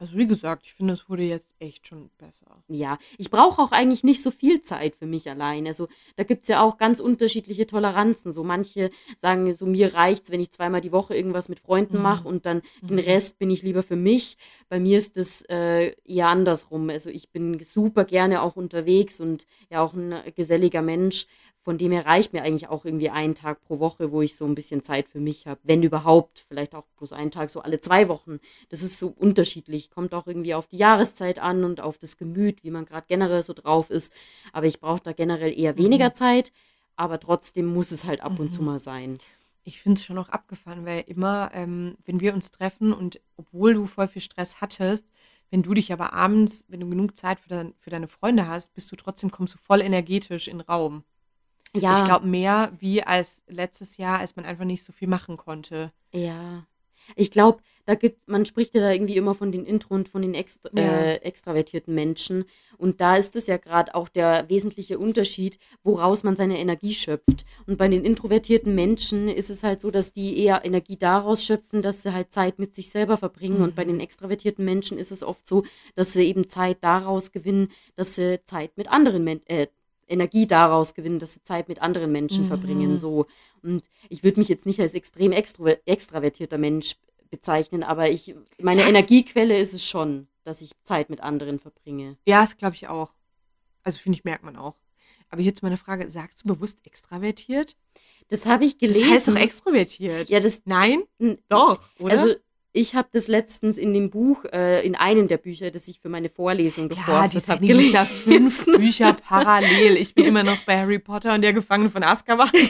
also wie gesagt, ich finde, es wurde jetzt echt schon besser. Ja, ich brauche auch eigentlich nicht so viel Zeit für mich allein. Also da gibt es ja auch ganz unterschiedliche Toleranzen. So manche sagen, so mir reicht's, wenn ich zweimal die Woche irgendwas mit Freunden Mhm. mache und dann den Mhm. Rest bin ich lieber für mich. Bei mir ist das äh, eher andersrum. Also ich bin super gerne auch unterwegs und ja auch ein geselliger Mensch. Von dem her reicht mir eigentlich auch irgendwie ein Tag pro Woche, wo ich so ein bisschen Zeit für mich habe. Wenn überhaupt, vielleicht auch bloß einen Tag, so alle zwei Wochen. Das ist so unterschiedlich. Kommt auch irgendwie auf die Jahreszeit an und auf das Gemüt, wie man gerade generell so drauf ist. Aber ich brauche da generell eher weniger Mhm. Zeit. Aber trotzdem muss es halt ab und zu Mhm. mal sein. Ich finde es schon auch abgefahren, weil immer, ähm, wenn wir uns treffen und obwohl du voll viel Stress hattest, wenn du dich aber abends, wenn du genug Zeit für, dein, für deine Freunde hast, bist du trotzdem, kommst du voll energetisch in den Raum. Ja, Ich glaube mehr wie als letztes Jahr, als man einfach nicht so viel machen konnte. Ja. Ich glaube, da gibt, man spricht ja da irgendwie immer von den Intro und von den extra, äh, extravertierten Menschen. Und da ist es ja gerade auch der wesentliche Unterschied, woraus man seine Energie schöpft. Und bei den introvertierten Menschen ist es halt so, dass die eher Energie daraus schöpfen, dass sie halt Zeit mit sich selber verbringen. Und bei den extravertierten Menschen ist es oft so, dass sie eben Zeit daraus gewinnen, dass sie Zeit mit anderen Menschen, äh, Energie daraus gewinnen, dass sie Zeit mit anderen Menschen Mhm. verbringen. So. Und ich würde mich jetzt nicht als extrem extravertierter Mensch bezeichnen, aber ich, meine Sag's. Energiequelle ist es schon, dass ich Zeit mit anderen verbringe. Ja, das glaube ich auch. Also finde ich, merkt man auch. Aber jetzt meine Frage, sagst du bewusst extravertiert? Das habe ich Das gelesen. heißt doch extrovertiert. Ja, das, Nein? Doch, oder? also ich habe das letztens in dem Buch, äh, in einem der Bücher, das ich für meine Vorlesung geforstet habe, liest da gelesen. fünf *laughs* Bücher parallel. Ich bin immer noch bei Harry Potter und der Gefangene von Azkaban. *laughs*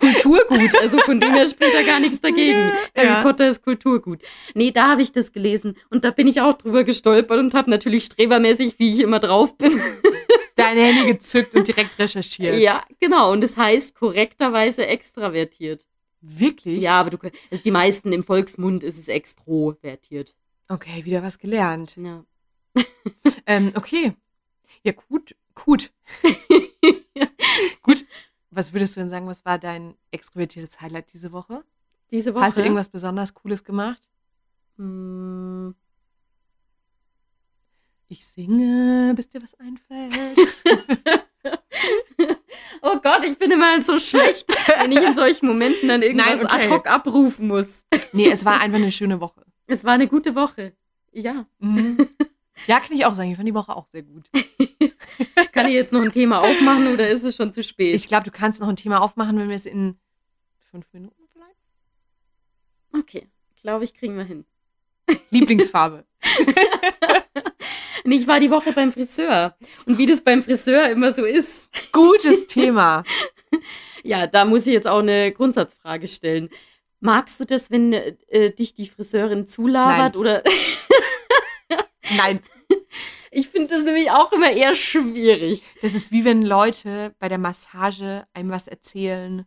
Kulturgut, also von dem her spricht da gar nichts dagegen. Harry Ja. Potter ist Kulturgut. Nee, da habe ich das gelesen und da bin ich auch drüber gestolpert und habe natürlich strebermäßig, wie ich immer drauf bin. *laughs* Dein Handy gezückt und direkt recherchiert. ja, genau. Und das heißt korrekterweise extravertiert. Wirklich? Ja, aber du also die meisten im Volksmund ist es extrovertiert. Okay, wieder was gelernt. Ja. *laughs* ähm, okay. Ja, gut, gut. *laughs* gut. Was würdest du denn sagen, was war dein extrovertiertes Highlight diese Woche? Diese Woche. Hast du irgendwas besonders Cooles gemacht? Hm, Ich singe, bis dir was einfällt. *laughs* oh Gott, ich bin immer so schlecht, wenn ich in solchen Momenten dann irgendwas Nein, okay. ad hoc abrufen muss. nee, es war einfach eine schöne Woche. Es war eine gute Woche. Ja. Mhm. Ja, kann ich auch sagen. Ich fand die Woche auch sehr gut. *laughs* Kann ich jetzt noch ein Thema aufmachen oder ist es schon zu spät? Ich glaube, du kannst noch ein Thema aufmachen, wenn wir es in fünf Minuten vielleicht. okay, glaube ich, kriegen wir hin. Lieblingsfarbe. *laughs* Und ich war die Woche beim Friseur. Und wie das beim Friseur immer so ist, Gutes *laughs* Thema. ja, da muss ich jetzt auch eine Grundsatzfrage stellen. Magst du das, wenn äh, dich die Friseurin zulabert Nein. oder *laughs* Nein, *laughs* ich finde das nämlich auch immer eher schwierig. das ist wie wenn Leute bei der Massage einem was erzählen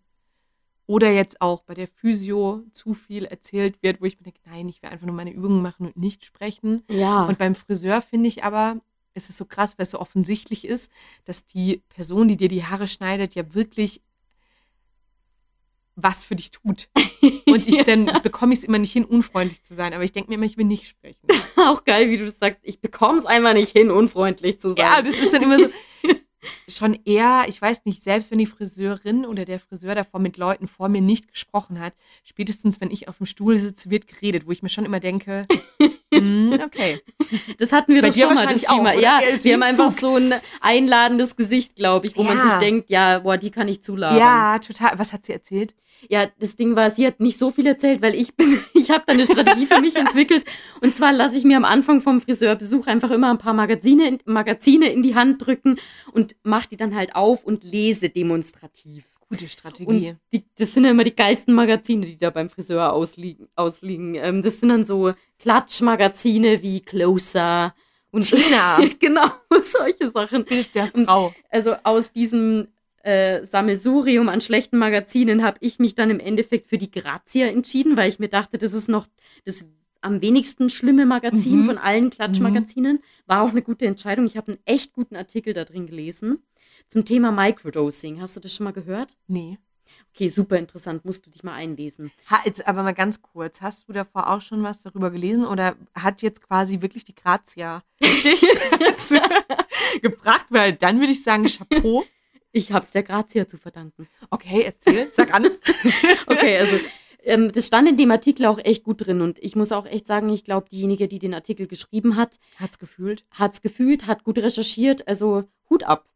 oder jetzt auch bei der Physio zu viel erzählt wird, wo ich mir denke, nein, ich will einfach nur meine Übungen machen und nicht sprechen. Ja. Und beim Friseur finde ich aber, es ist so krass, weil es so offensichtlich ist, dass die Person, die dir die Haare schneidet, ja wirklich was für dich tut. *laughs* Und ich dann bekomme ich es immer nicht hin, unfreundlich zu sein. Aber ich denke mir immer, ich will nicht sprechen. *laughs* auch geil, wie du das sagst. Ich bekomme es einmal nicht hin, unfreundlich zu sein. Ja, das ist dann immer so. *laughs* Schon eher, ich weiß nicht, selbst wenn die Friseurin oder der Friseur davor mit Leuten vor mir nicht gesprochen hat, spätestens wenn ich auf dem Stuhl sitze, wird geredet, wo ich mir schon immer denke, *laughs* hm, okay. Das hatten wir Bei doch schon mal, das auch, Thema. oder? Ja, wir haben ein einfach so ein einladendes Gesicht, glaube ich, wo man Ja. sich denkt, ja, boah, die kann ich zulabern. Ja, total. Was hat sie erzählt? Ja, das Ding war, sie hat nicht so viel erzählt, weil ich bin, *laughs* ich habe da eine Strategie für mich entwickelt. Und zwar lasse ich mir am Anfang vom Friseurbesuch einfach immer ein paar Magazine, in- Magazine in die Hand drücken und mache die dann halt auf und lese demonstrativ. Gute Strategie. Und die, das sind ja immer die geilsten Magazine, die da beim Friseur ausliegen. ausliegen. Ähm, das sind dann so Klatschmagazine wie Closer und Tina. *laughs* genau *laughs* solche Sachen. Bild der Frau. Also aus diesem äh, Sammelsurium an schlechten Magazinen habe ich mich dann im Endeffekt für die Grazia entschieden, weil ich mir dachte, das ist noch das am wenigsten schlimme Magazin Mhm. von allen Klatschmagazinen. War auch eine gute Entscheidung. Ich habe einen echt guten Artikel da drin gelesen zum Thema Microdosing. Hast du das schon mal gehört? Nee. Okay, super interessant. Musst du dich mal einlesen. Ha, jetzt aber mal ganz kurz. Hast du davor auch schon was darüber gelesen oder hat jetzt quasi wirklich die Grazia dich *laughs* *laughs* gebracht? Weil dann würde ich sagen, Chapeau. Ich habe es der Grazia zu verdanken. Okay, erzähl, sag an. *laughs* Okay, also ähm, das stand in dem Artikel auch echt gut drin und ich muss auch echt sagen, ich glaube, diejenige, die den Artikel geschrieben hat, Hat's gefühlt. hat es gefühlt, hat gut recherchiert, also Hut ab.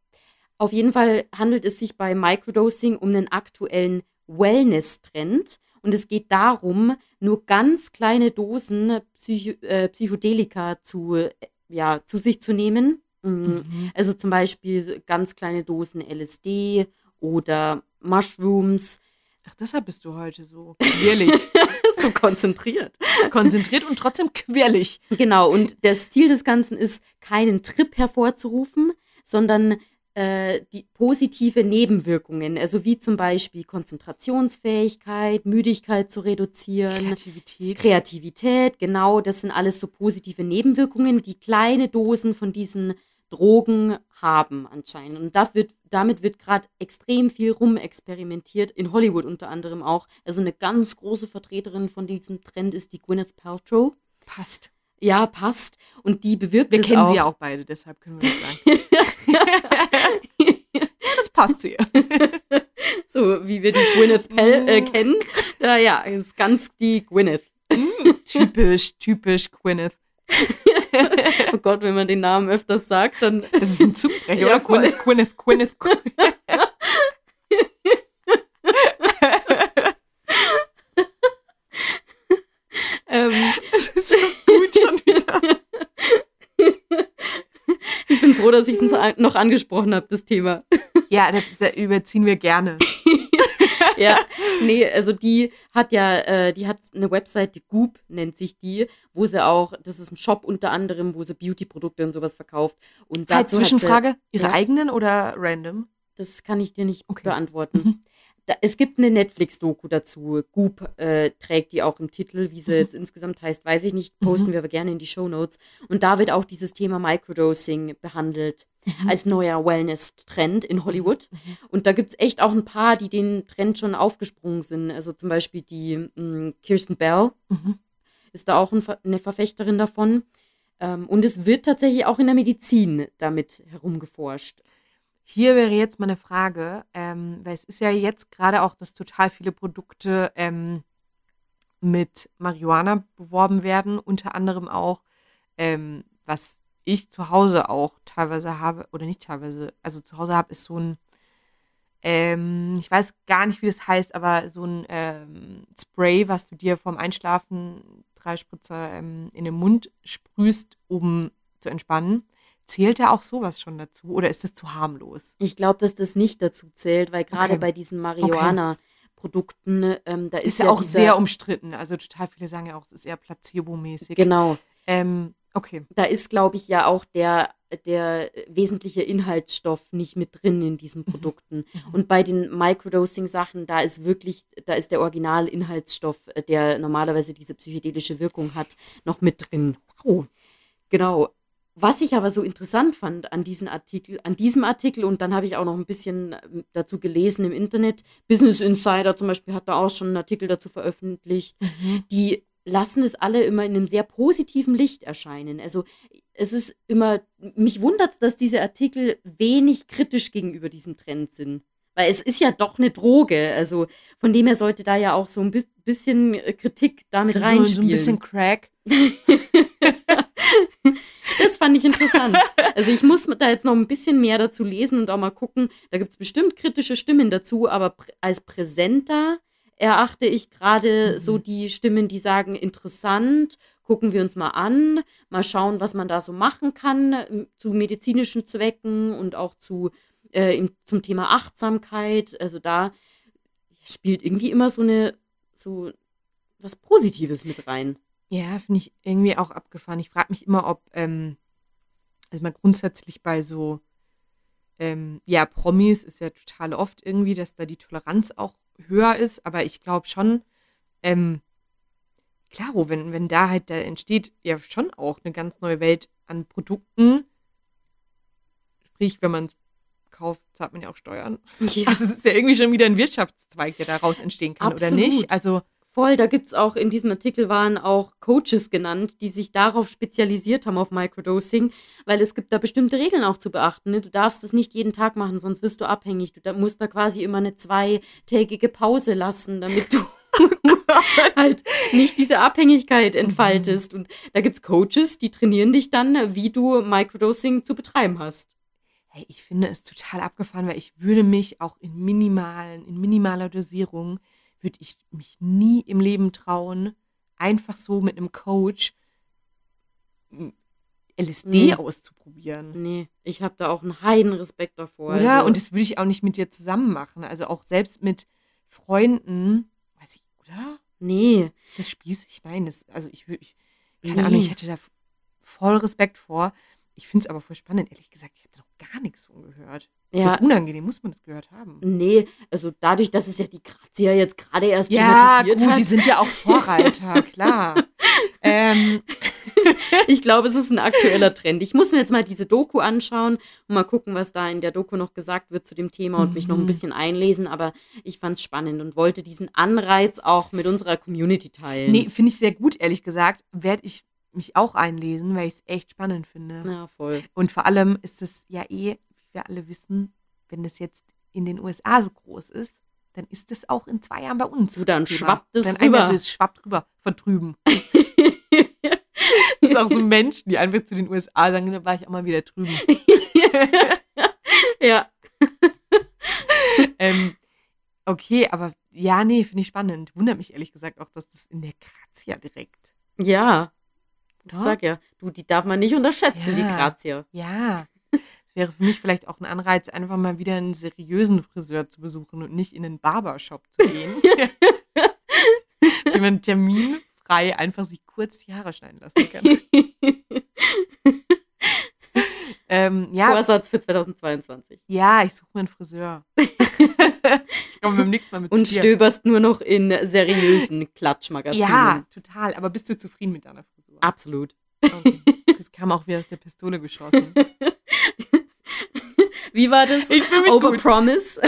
Auf jeden Fall handelt es sich bei Microdosing um einen aktuellen Wellness-Trend und es geht darum, nur ganz kleine Dosen Psycho äh, Psychedelika zu, äh, ja, zu sich zu nehmen. Mm, Mhm. Also zum Beispiel ganz kleine Dosen LSD oder Mushrooms. Ach, deshalb bist du heute so quirlig. *laughs* so konzentriert. Konzentriert und trotzdem quirlig. Genau, und das Ziel des Ganzen ist, keinen Trip hervorzurufen, sondern äh, die positive Nebenwirkungen, also wie zum Beispiel Konzentrationsfähigkeit, Müdigkeit zu reduzieren, Kreativität. Kreativität, genau, das sind alles so positive Nebenwirkungen, die kleine Dosen von diesen Drogen haben anscheinend. Und da wird, damit wird gerade extrem viel rumexperimentiert, in Hollywood unter anderem auch. Also eine ganz große Vertreterin von diesem Trend ist die Gwyneth Paltrow. Passt. Ja, passt. Und die bewirkt Wir es kennen auch. sie ja auch beide, deshalb können wir das sagen. *laughs* das passt zu ihr. *laughs* So wie wir die Gwyneth Pell äh, Mm. kennen. Ja, ja, ist ganz die Gwyneth. typisch, typisch Gwyneth. *laughs* *laughs* Oh Gott, wenn man den Namen öfters sagt, dann Das ist ein Zungenbrecher, Ja, oder? Gwyneth, Gwyneth, Gwyneth, Gwyneth. ähm, Das ist so gut schon wieder. ich bin froh, dass ich es noch angesprochen habe, das Thema. Ja, da, da überziehen wir gerne. *laughs* ja, nee, also die hat ja, äh, die hat eine Website, die Goop nennt sich die, wo sie auch, das ist ein Shop unter anderem, wo sie Beauty-Produkte und sowas verkauft. Und Halt, dazu hat sie, Zwischenfrage, ihre Ja. eigenen oder random? das kann ich dir nicht Okay. beantworten. Mhm. da, es gibt eine Netflix-Doku dazu. Goop äh, trägt die auch im Titel. Wie sie Mhm. jetzt insgesamt heißt, weiß ich nicht. Posten Mhm. wir aber gerne in die Show Notes. Und da wird auch dieses Thema Microdosing behandelt Mhm. als neuer Wellness-Trend in Hollywood. Mhm. Und da gibt es echt auch ein paar, die den Trend schon aufgesprungen sind. Also zum Beispiel die mh, Kirsten Bell Mhm. ist da auch ein, eine Verfechterin davon. Ähm, und es wird tatsächlich auch in der Medizin damit herumgeforscht. Hier wäre jetzt meine Frage, ähm, weil es ist ja jetzt gerade auch, dass total viele Produkte ähm, mit Marihuana beworben werden, unter anderem auch, ähm, was ich zu Hause auch teilweise habe, oder nicht teilweise, also zu Hause habe, ist so ein, ähm, ich weiß gar nicht, wie das heißt, aber so ein ähm, Spray, was du dir vorm Einschlafen drei Spritzer ähm, in den Mund sprühst, um zu entspannen. Zählt da auch sowas schon dazu oder ist das zu harmlos? Ich glaube, dass das nicht dazu zählt, weil gerade Okay. bei diesen Marihuana-Produkten, ähm, da ist, Ist ja ja auch dieser, sehr umstritten. Also total viele sagen ja auch, es ist eher placebo-mäßig. Genau. Ähm, okay. Da ist, glaube ich, ja auch der, der wesentliche Inhaltsstoff nicht mit drin in diesen Mhm. Produkten. Und bei den Microdosing-Sachen, da ist wirklich, da ist der Originalinhaltsstoff, äh, der normalerweise diese psychedelische Wirkung hat, noch mit drin. Wow. Genau. Was ich aber so interessant fand an diesen Artikel, an diesem Artikel, und dann habe ich auch noch ein bisschen ähm, dazu gelesen im Internet, Business Insider zum Beispiel hat da auch schon einen Artikel dazu veröffentlicht, die lassen es alle immer in einem sehr positiven Licht erscheinen. Also es ist immer, mich wundert dass diese Artikel wenig kritisch gegenüber diesem Trend sind. Weil es ist ja doch eine Droge. Also von dem her sollte da ja auch so ein bis- bisschen äh, Kritik damit So, reinspielen. so ein bisschen Crack. *laughs* Das fand ich interessant. Also ich muss da jetzt noch ein bisschen mehr dazu lesen und auch mal gucken. Da gibt es bestimmt kritische Stimmen dazu, aber prä als präsenter erachte ich gerade Mhm. so die Stimmen, die sagen, interessant, gucken wir uns mal an, mal schauen, was man da so machen kann ähm, zu medizinischen Zwecken und auch zu, äh, im, zum Thema Achtsamkeit. Also da spielt irgendwie immer so eine, so was Positives mit rein. Ja, finde ich irgendwie auch abgefahren. Ich frage mich immer, ob, ähm, also mal grundsätzlich bei so, ähm, ja, Promis ist ja total oft irgendwie, dass da die Toleranz auch höher ist, aber ich glaube schon, ähm, klaro, wenn, wenn da halt, da entsteht ja schon auch eine ganz neue Welt an Produkten. Sprich, wenn man es kauft, zahlt man ja auch Steuern. Ja. Also es ist ja irgendwie schon wieder ein Wirtschaftszweig, der daraus entstehen kann, oder Absolut. nicht? Also, Voll, da gibt es auch, in diesem Artikel waren auch Coaches genannt, die sich darauf spezialisiert haben, auf Microdosing, weil es gibt da bestimmte Regeln auch zu beachten. Ne? Du darfst es nicht jeden Tag machen, sonst wirst du abhängig. Du da, musst da quasi immer eine zweitägige Pause lassen, damit du *laughs* halt nicht diese Abhängigkeit entfaltest. Und da gibt es Coaches, die trainieren dich dann, wie du Microdosing zu betreiben hast. Hey, ich finde es total abgefahren, weil ich würde mich auch in minimalen, in minimaler Dosierung, würde ich mich nie im Leben trauen, einfach so mit einem Coach m, LSD Nee. auszuprobieren. Nee, ich habe da auch einen heiden Respekt davor. Oder? Also, Und das würde ich auch nicht mit dir zusammen machen. Also auch selbst mit Freunden, weiß ich, oder? nee, Ist das spießig? Nein, das, also ich würde, keine Ahnung, Nee. ich hätte da voll Respekt vor. Ich finde es aber voll spannend, ehrlich gesagt. Ich habe da noch gar nichts von gehört. Ist Ja. das unangenehm? Muss man das gehört haben? Nee, also dadurch, dass es ja die Grazia jetzt gerade erst Ja, thematisiert gut, hat, die sind ja auch Vorreiter, *laughs* klar. ähm, *laughs* ich glaube, es ist ein aktueller Trend. Ich muss mir jetzt mal diese Doku anschauen und mal gucken, was da in der Doku noch gesagt wird zu dem Thema und mich noch ein Mhm. bisschen einlesen. Aber ich fand es spannend und wollte diesen Anreiz auch mit unserer Community teilen. nee, finde ich sehr gut, ehrlich gesagt. Werde ich mich auch einlesen, weil ich es echt spannend finde. Ja, voll. Und vor allem ist es ja eh, wir alle wissen, wenn das jetzt in den USA so groß ist, dann ist es auch in zwei Jahren bei uns. Du, dann schwappt es dann rüber. Einfach, das schwappt rüber, von drüben. *laughs* Das ist auch so Menschen, die einfach zu den USA sagen, da war ich auch mal wieder drüben. *laughs* ja. *laughs* ähm, okay, aber ja, nee, finde ich spannend. Wundert mich ehrlich gesagt auch, dass das in der Grazia direkt. Ja. Doch. sag ja, du, die darf man nicht unterschätzen, die Ja. Grazia. Ja. Wäre für mich vielleicht auch ein Anreiz, einfach mal wieder einen seriösen Friseur zu besuchen und nicht in einen Barbershop zu gehen. *laughs* Wie man terminfrei einfach sich kurz die Haare schneiden lassen kann. *laughs* ähm, Ja, Vorsatz für 2022. ja, ich suche mir einen Friseur. *laughs* Komm beim nächsten Mal mit Und stöberst nur noch in seriösen Klatschmagazinen. Ja, total. Aber bist du zufrieden mit deiner Frisur? Absolut. Okay. Das kam auch wie aus der Pistole geschossen. Wie war das? Ich fühl mich gut. Overpromise. *laughs*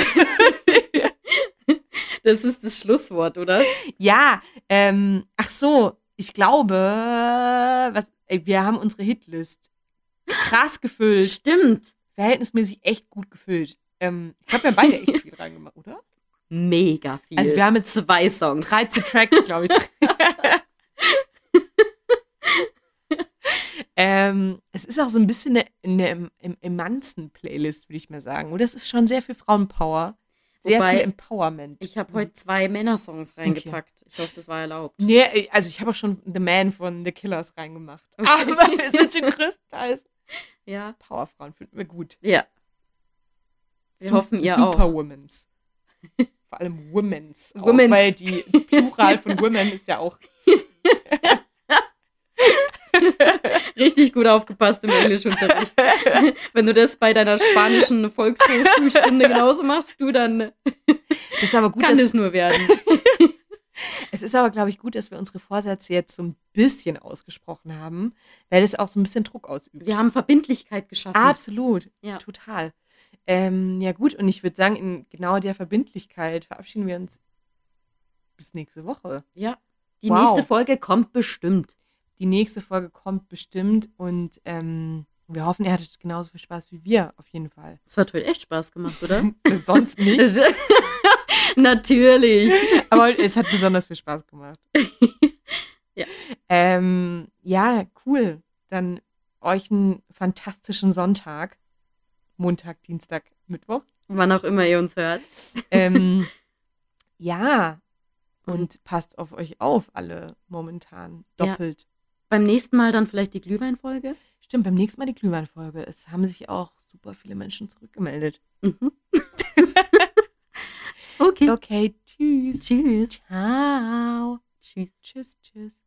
das ist das Schlusswort, oder? Ja, ähm, ach so, ich glaube, was, ey, wir haben unsere Hitlist krass gefüllt, Stimmt. verhältnismäßig echt gut gefüllt. Ähm, ich glaube, wir haben beide echt viel reingemacht, oder? Mega viel. Also wir haben jetzt zwei Songs. 13 Tracks, glaube ich. *laughs* *laughs* ähm, es ist auch so ein bisschen eine, eine Em- Emanzen-Playlist, würde ich mal sagen. Oder es ist schon sehr viel Frauenpower. Sehr Wobei, viel Empowerment. Ich habe heute zwei Männersongs reingepackt. Ich hoffe, das war erlaubt. Nee, also ich habe auch schon The Man von The Killers reingemacht. Okay. *laughs* Aber es sind schon größtenteils Ja. Powerfrauen, finden wir gut. Ja. Wir Su- hoffen, ihr auch. Superwomens. Vor allem Womens. auch, Womens. Weil die das Plural von Women ist ja auch. *laughs* Richtig gut aufgepasst im Englischunterricht. *laughs* Wenn du das bei deiner spanischen Volkshochschulstunde genauso machst, du, dann Das ist aber gut, kann es nur werden. *laughs* es ist aber, glaube ich, gut, dass wir unsere Vorsätze jetzt so ein bisschen ausgesprochen haben, weil es auch so ein bisschen Druck ausübt. Wir haben Verbindlichkeit geschaffen. Absolut. Ja. Total. Ähm, ja, gut, und ich würde sagen, in genau der Verbindlichkeit verabschieden wir uns bis nächste Woche. Ja. Die Wow. nächste Folge kommt bestimmt. Die nächste Folge kommt bestimmt und ähm, wir hoffen, ihr hattet genauso viel Spaß wie wir, auf jeden Fall. Das hat heute echt Spaß gemacht, oder? *laughs* Sonst nicht. *laughs* Natürlich. Aber es hat besonders viel Spaß gemacht. *laughs* Ja. Ähm, ja, cool. Dann euch einen fantastischen Sonntag. Montag, Dienstag, Mittwoch. Wann auch immer ihr uns hört. Ähm, ja. Und passt auf euch auf, alle momentan. Ja. Beim nächsten Mal dann vielleicht die Glühweinfolge. Stimmt, beim nächsten Mal die Glühweinfolge. Es haben sich auch super viele Menschen zurückgemeldet. Mhm. *laughs* okay. Okay, tschüss. Tschüss. Ciao. Tschüss. Tschüss, tschüss.